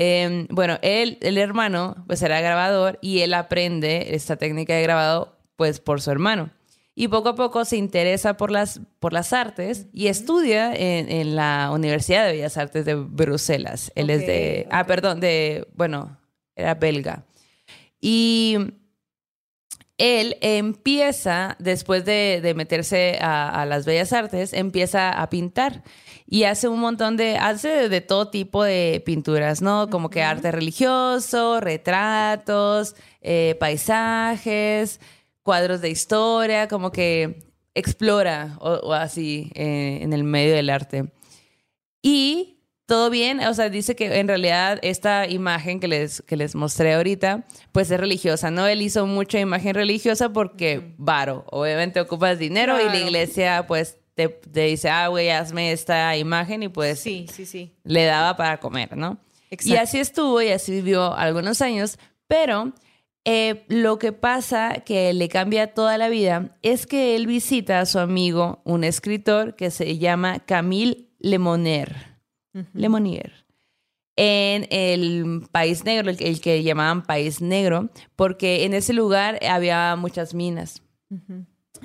eh, bueno, él, el hermano, pues era grabador y él aprende esta técnica de grabado pues por su hermano. Y poco a poco se interesa por las, por las artes y estudia en, en la Universidad de Bellas Artes de Bruselas. Él es de, ah, perdón, de, bueno, era belga. Y él empieza, después de, de meterse a, a las bellas artes, empieza a pintar y hace un montón de, hace de, de todo tipo de pinturas, ¿no? Como que arte religioso, retratos, eh, paisajes, cuadros de historia, como que explora o, o así eh, en el medio del arte. Y todo bien, o sea, dice que en realidad esta imagen que les, que les mostré ahorita, pues es religiosa, ¿no? Él hizo mucha imagen religiosa porque, varo, obviamente ocupas dinero y la iglesia pues te, te dice, ah, güey, hazme esta imagen y pues Sí, sí, sí. le daba para comer, ¿no? Y así estuvo y así vivió algunos años, pero eh, lo que pasa que le cambia toda la vida es que él visita a su amigo, un escritor que se llama Camille Lemonnier. Lemonnier. En el país negro, el, que llamaban país negro, porque en ese lugar había muchas minas.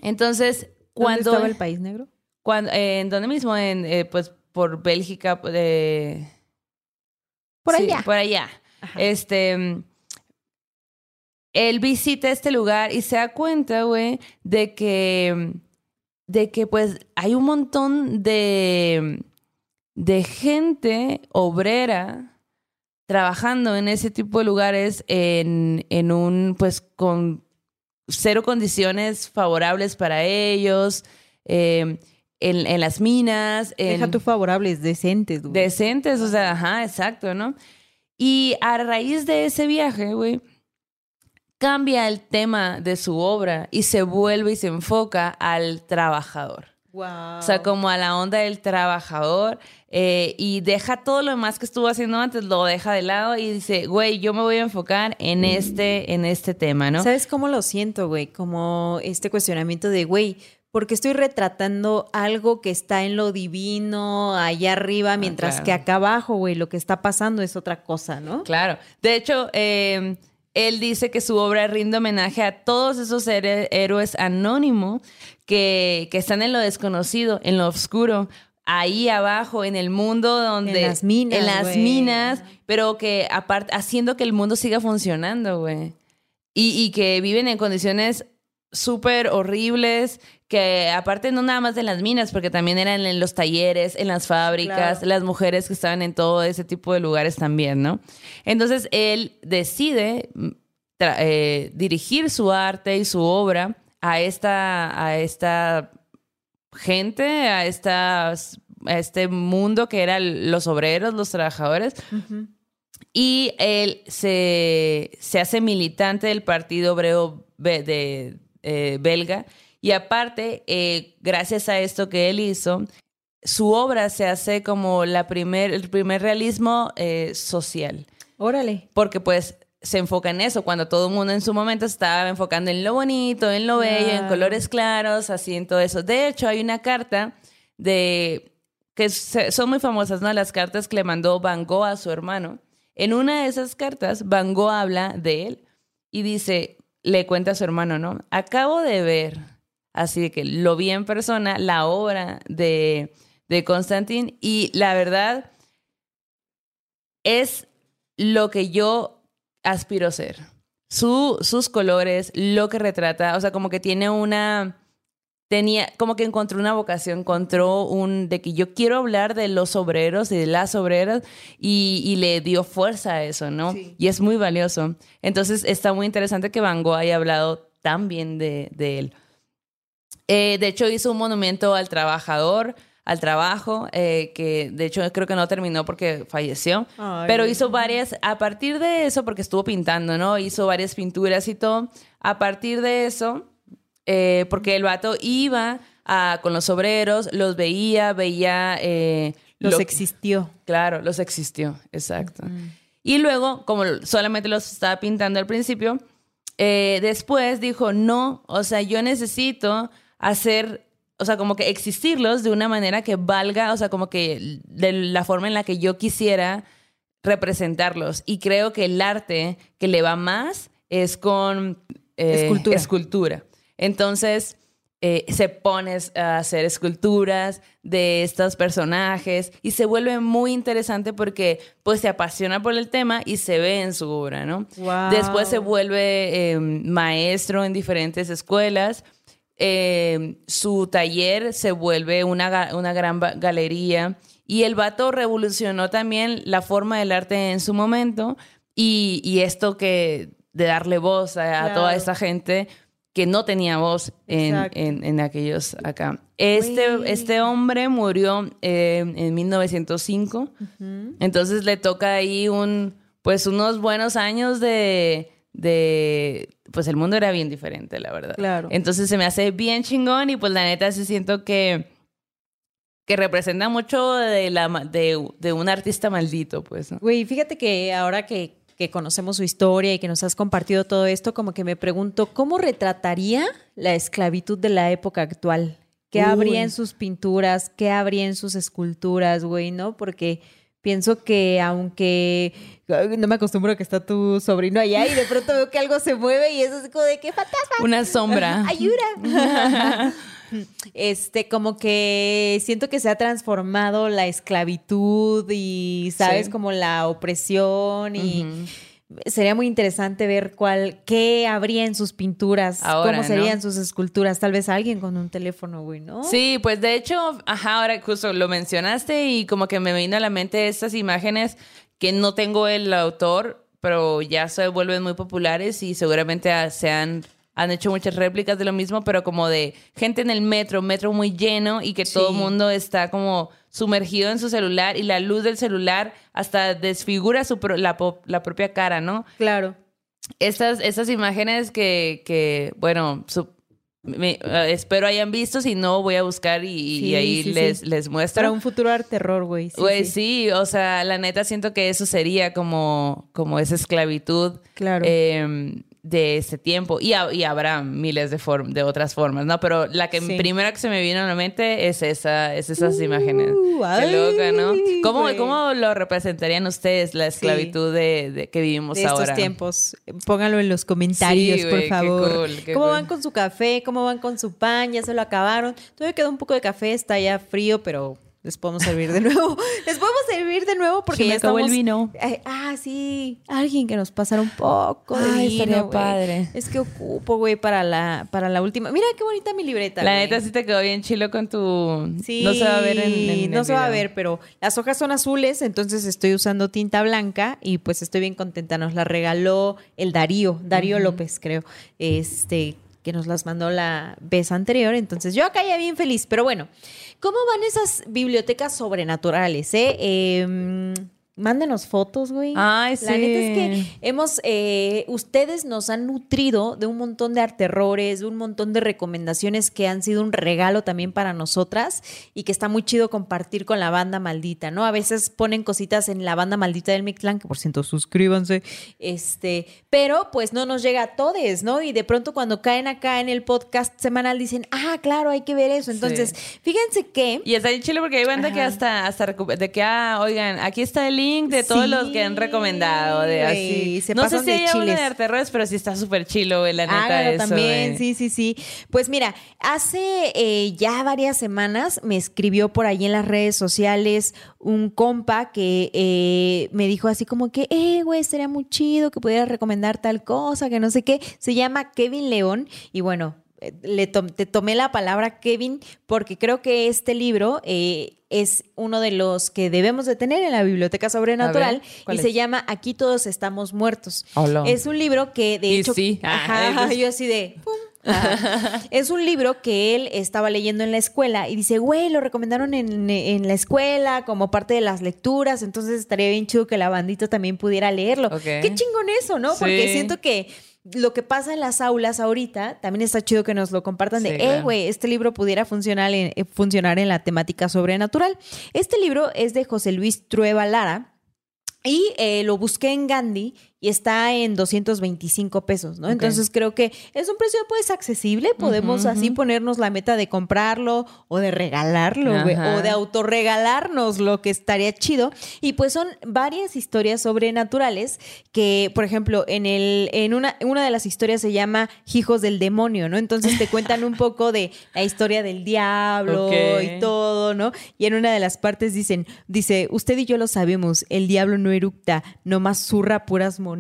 Entonces, ¿Cuándo cuando estaba el país negro? Cuando, eh, ¿En dónde mismo? En, eh, pues por Bélgica. eh, Por sí, allá. por allá. Este. Él visita este lugar y se da cuenta, güey, de que. De que, pues, hay un montón de. de gente obrera trabajando en ese tipo de lugares en, en un. pues con cero condiciones favorables para ellos. eh, en, en las minas. En, Deja tu favorables, decentes, güey. decentes, o sea, ajá, exacto, ¿no? Y a raíz de ese viaje, güey, cambia el tema de su obra y se vuelve y se enfoca al trabajador. Wow. O sea, como a la onda del trabajador eh, y deja todo lo demás que estuvo haciendo antes, lo deja de lado y dice, güey, yo me voy a enfocar en este, en este tema, ¿no? ¿Sabes cómo lo siento, güey? Como este cuestionamiento de, güey, porque estoy retratando algo que está en lo divino, allá arriba, mientras claro. que acá abajo, güey, lo que está pasando es otra cosa, ¿no? Claro. De hecho, eh, él dice que su obra rinde homenaje a todos esos héroe- héroes anónimos que, que están en lo desconocido, en lo oscuro, ahí abajo, en el mundo donde... En las minas, En las minas, pero que aparte, haciendo que el mundo siga funcionando, güey. Y, y que viven en condiciones súper horribles, que aparte no nada más de las minas, porque también eran en los talleres, en las fábricas, Claro. las mujeres que estaban en todo ese tipo de lugares también, ¿no? Entonces él decide mm, eh, dirigir su arte y su obra a esta, a esta gente, a, estas, a este mundo que eran los obreros, los trabajadores. Y él se, se hace militante del Partido Obrero Be- de, eh, belga. Y aparte, eh, gracias a esto que él hizo, su obra se hace como la primer, el primer realismo eh, social. Órale. Porque pues se enfoca en eso, cuando todo el mundo en su momento estaba enfocando en lo bonito, en lo bello, en colores claros, así en todo eso. De hecho, hay una carta de que se- son muy famosas, ¿no? Las cartas que le mandó Van Gogh a su hermano. En una de esas cartas, Van Gogh habla de él y dice, le cuenta a su hermano, ¿no? Acabo de ver, así que lo vi en persona, la obra de, de Constantin y la verdad es lo que yo aspiro a ser. Su, sus colores, lo que retrata, o sea, como que tiene una tenía, como que encontró una vocación, encontró un, de que yo quiero hablar de los obreros y de las obreras y, y le dio fuerza a eso, ¿no? Y es muy valioso. Entonces está muy interesante que Van Gogh haya hablado tan bien de, de él. Eh, de hecho, hizo un monumento al trabajador, al trabajo, eh, que de hecho creo que no terminó porque falleció, Ay, pero hizo varias, a partir de eso, porque estuvo pintando, ¿no? Hizo varias pinturas y todo, a partir de eso, eh, porque el vato iba a- con los obreros, los veía, veía... Los lo- existió. Claro, los existió, exacto. Y luego, como solamente los estaba pintando al principio, después dijo, no, o sea, yo necesito hacer, o sea, como que existirlos de una manera que valga, o sea, como que de la forma en la que yo quisiera representarlos. Y creo que el arte que le va más es con eh, Escultura. escultura. Entonces, eh, se pone a hacer esculturas de estos personajes y se vuelve muy interesante porque pues se apasiona por el tema y se ve en su obra, ¿no? Wow. Después se vuelve eh, maestro en diferentes escuelas. Eh, su taller se vuelve una, una gran galería. Y el vato revolucionó también la forma del arte en su momento y, y esto que de darle voz a, toda esa gente que no tenía voz en, en- en aquellos acá. Este, este hombre murió eh, en 1905, entonces le toca ahí un, pues unos buenos años de, de, pues el mundo era bien diferente, la verdad. Claro. Entonces se me hace bien chingón y pues la neta sí siento que, que representa mucho de, la, de, de un artista maldito, pues. ¿no? Güey, fíjate que ahora que, que conocemos su historia y que nos has compartido todo esto, como que me pregunto, ¿cómo retrataría la esclavitud de la época actual? ¿Qué Uy. habría en sus pinturas? ¿Qué habría en sus esculturas, güey? ¿No? Porque pienso que aunque no me acostumbro a que está tu sobrino allá y de pronto veo que algo se mueve y eso es como de qué fantasma. Una sombra. ¡Ayuda! Este, como que siento que se ha transformado la esclavitud y, ¿sabes? Sí. Como la opresión y sería muy interesante ver cuál, qué habría en sus pinturas, Ahora, cómo ¿no? serían sus esculturas. Tal vez alguien con un teléfono, güey, ¿no? Sí, pues de hecho, ajá, ahora justo lo mencionaste y como que me vino a la mente estas imágenes que no tengo el autor, pero ya se vuelven muy populares y seguramente se han, han hecho muchas réplicas de lo mismo, pero como de gente en el metro, metro muy lleno y que todo el mundo está como sumergido en su celular y la luz del celular hasta desfigura su pro- la, la propia cara, ¿no? Claro. estas, estas imágenes que, que bueno, su- me- eh, espero hayan visto, si no voy a buscar y, ahí sí, les, sí. les muestro. Para un futuro arte terror, güey. Sí, Güey, sí. sí. o sea, la neta siento que eso sería como, como esa esclavitud Claro. eh, de ese tiempo. Y, ha- y habrá miles de, form- de otras formas, ¿no? Pero la que Sí. primera que se me vino a la mente es esa, es esas imágenes. Qué loca, ¿no? ¿Cómo. ¿Cómo lo representarían ustedes la esclavitud de, de- que vivimos de estos ahora? tiempos. Pónganlo en los comentarios, Sí, por güey, qué favor. cool, qué ¿Cómo cool. van con su café? ¿Cómo van con su pan? ¿Ya se lo acabaron? Todavía queda un poco de café, está ya frío, pero les podemos servir de nuevo. les podemos servir de nuevo porque me ya acabó el estamos- vino. Ay, ah, sí. Alguien que nos pasara un poco de Ay, vino, estaría padre. Es que ocupo, güey, para la, para la última. Mira qué bonita mi libreta, La güey. neta sí te quedó bien chilo con tu... Sí, no se va a ver en, en no el se va a ver, pero las hojas son azules, entonces estoy usando tinta blanca y pues estoy bien contenta. Nos la regaló el Darío, Darío López, creo, este que nos las mandó la vez anterior, entonces yo acá ya bien feliz, pero bueno, ¿cómo van esas bibliotecas sobrenaturales? Eh? Em, Mándenos fotos, güey. Ay, La neta es que sí. hemos, eh, ustedes nos han nutrido de un montón de arterrores, de un montón de recomendaciones que han sido un regalo también para nosotras y que está muy chido compartir con la banda maldita, ¿no? A veces ponen cositas en la banda maldita del Mictlán, que por cierto suscríbanse, este, pero pues no nos llega a todes, ¿no? Y de pronto cuando caen acá en el podcast semanal dicen, ah, claro, hay que ver eso. Entonces, fíjense que... Y está bien chile porque hay banda que Ajá. hasta, hasta recu- de que, ah, oigan, aquí está el link de todos Sí, los que han recomendado. De así. se no sé si de hay uno de arterrores, pero sí está súper chilo, güey, la neta. Hágalo eso, también, güey. sí, sí, sí. Pues mira, hace eh, ya varias semanas me escribió por ahí en las redes sociales un compa que eh, me dijo así como que, eh, güey, sería muy chido que pudieras recomendar tal cosa, que no sé qué. Se llama Kevin León y bueno, le tom- te tomé la palabra Kevin porque creo que este libro eh, es uno de los que debemos de tener en la biblioteca sobrenatural ¿cuál y es? se llama Aquí todos estamos muertos. Es un libro que de Y hecho sí. Ah, Ajá, entonces- yo así de pum. Ah. es un libro que él estaba leyendo en la escuela y dice, güey, lo recomendaron en, en la escuela como parte de las lecturas, entonces estaría bien chido que la bandita también pudiera leerlo. Qué chingón eso, ¿no? Porque siento que lo que pasa en las aulas ahorita también está chido que nos lo compartan de, eh, güey, este libro pudiera funcionar en, eh, funcionar en la temática sobrenatural. Este libro es de José Luis Trueba Lara. Y eh, lo busqué en Gandhi y está en 225 pesos, ¿no? Entonces creo que es un precio pues accesible. Podemos así ponernos la meta de comprarlo o de regalarlo, güey, o de autorregalarnos, lo que estaría chido. Y pues son varias historias sobrenaturales que, por ejemplo, en, el, en una, una de las historias se llama Hijos del Demonio, ¿no? Entonces te cuentan un poco de la historia del diablo y todo, ¿no? Y en una de las partes dicen, dice, usted y yo lo sabemos, el diablo no eructa, nomás zurra puras monedas,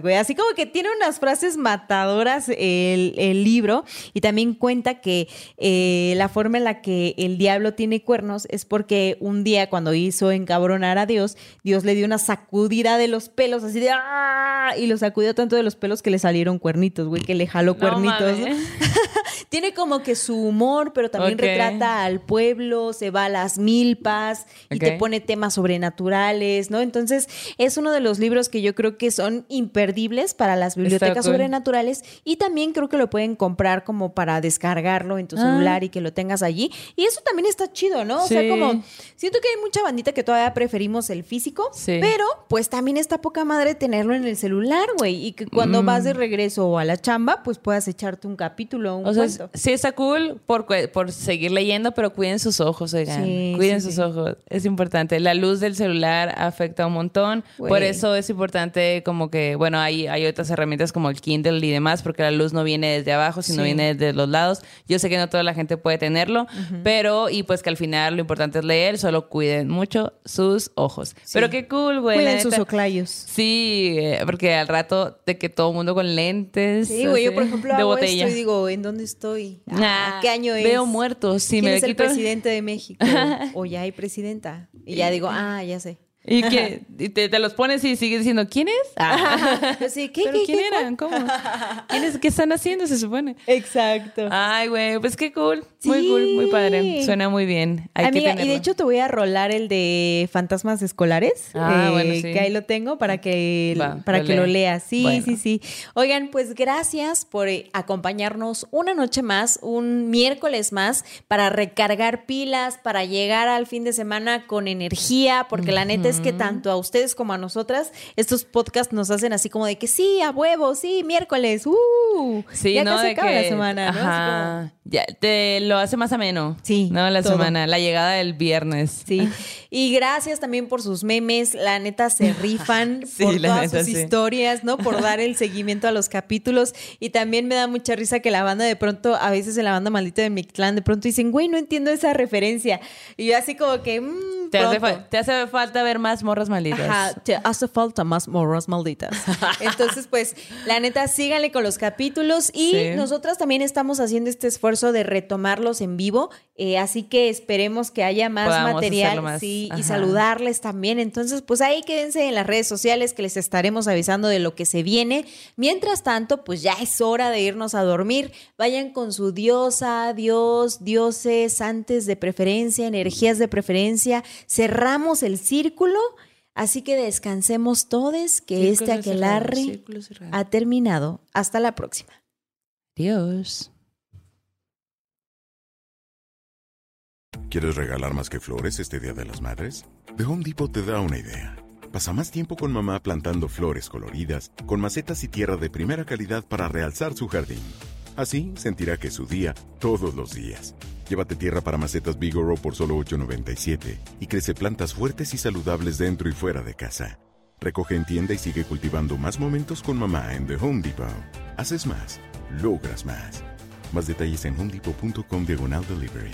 güey. Así como que tiene unas frases matadoras el, el libro y también cuenta que eh, la forma en la que el diablo tiene cuernos es porque un día cuando hizo encabronar a Dios, Dios le dio una sacudida de los pelos, así de ¡ah! Y lo sacudió tanto de los pelos que le salieron cuernitos, güey, que le jaló cuernitos. Tiene como que su humor, pero también retrata al pueblo, se va a las milpas y te pone temas sobrenaturales, ¿no? Entonces, es uno de los libros que yo creo que son imperdibles para las bibliotecas sobrenaturales y también creo que lo pueden comprar como para descargarlo en tu Ah. celular y que lo tengas allí. Y eso también está chido, ¿no? O sea, como siento que hay mucha bandita que todavía preferimos el físico, Sí. pero pues también está poca madre tenerlo en el celular, güey, y que cuando Mm. vas de regreso o a la chamba, pues puedas echarte un capítulo, un O sea, cuento. sí está cool por, por seguir leyendo, pero cuiden sus ojos, oigan. Sí, cuiden sus ojos. Es importante. La luz del celular afecta un montón. Por eso es importante como que, bueno, hay, hay otras herramientas como el Kindle y demás, porque la luz no viene desde abajo, sino Sí. viene desde los lados. Yo sé que no toda la gente puede tenerlo, pero, y pues que al final lo importante es leer, solo cuiden mucho sus ojos. Pero qué cool, güey. Cuiden sus oclayos. Sí, eh, porque al rato de que todo el mundo con lentes. Sí, güey, yo por ejemplo de hago botella. esto y digo, ¿en dónde estoy? Ah, Ah, ¿Qué año es? Veo muertos. Si ¿Quién me es el quito- presidente de México? o ya hay presidenta. Y ya digo, ah, ya sé. Y que y te, te los pones y sigues diciendo, ¿quién es? Ah. Yo sí, ¿qué, ¿Pero qué, quién qué, eran? ¿Cómo? ¿Quiénes? ¿Qué están haciendo, se supone? Exacto. Ay, güey, pues qué cool. Muy Sí. cool, muy padre. Suena muy bien. Hay que Amiga, y de hecho te voy a rolar el de fantasmas escolares, Ah, eh, bueno, sí. que ahí lo tengo para que, Va, para lo que lo lea. leas. Sí, Bueno. sí, sí. Oigan, pues gracias por eh, acompañarnos una noche más, un miércoles más, para recargar pilas, para llegar al fin de semana con energía, porque la neta es que tanto a ustedes como a nosotras, estos podcasts nos hacen así como de que sí, a huevo, sí, miércoles, uh, Sí, ya ¿no? casi de acaba que, la semana, ¿no? Así como- Ajá. Ya, te lo hace más ameno. Sí, ¿No? La todo. semana, la llegada del viernes. Sí. Y gracias también por sus memes. La neta se rifan Sí, por todas neta, sus sí. historias, ¿no? Por dar el seguimiento a los capítulos. Y también me da mucha risa que la banda de pronto, a veces en la banda maldita de Mictlán, de pronto dicen, güey, no entiendo esa referencia. Y yo así como que, mmm, Te hace, te hace falta ver más morras malditas. Ajá, te hace falta más morras malditas. Entonces, pues, la neta, síganle con los capítulos y Sí. nosotras también estamos haciendo este esfuerzo de retomarlos en vivo, eh, así que esperemos que haya más Podamos material más. sí, y saludarles también. Entonces, pues ahí quédense en las redes sociales que les estaremos avisando de lo que se viene. Mientras tanto, pues ya es hora de irnos a dormir. Vayan con su diosa, dios, dioses, antes de preferencia, energías de preferencia. Cerramos el círculo. Así que descansemos todos, que Círculo este aquelarre cerrado. ha terminado. Hasta la próxima. Adiós. ¿Quieres regalar más que flores este Día de las Madres? The Home Depot te da una idea. Pasa más tiempo con mamá plantando flores coloridas, con macetas y tierra de primera calidad para realzar su jardín. Así sentirá que es su día todos los días. Llévate tierra para macetas Bigoro por solo $8.97 y crece plantas fuertes y saludables dentro y fuera de casa. Recoge en tienda y sigue cultivando más momentos con mamá en The Home Depot. Haces más, logras más. Más detalles en homedepot.com diagonal delivery.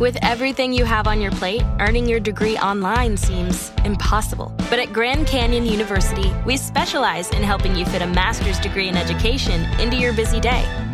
With everything you have on your plate, earning your degree online seems impossible. But at Grand Canyon University, we specialize in helping you fit a master's degree in education into your busy day.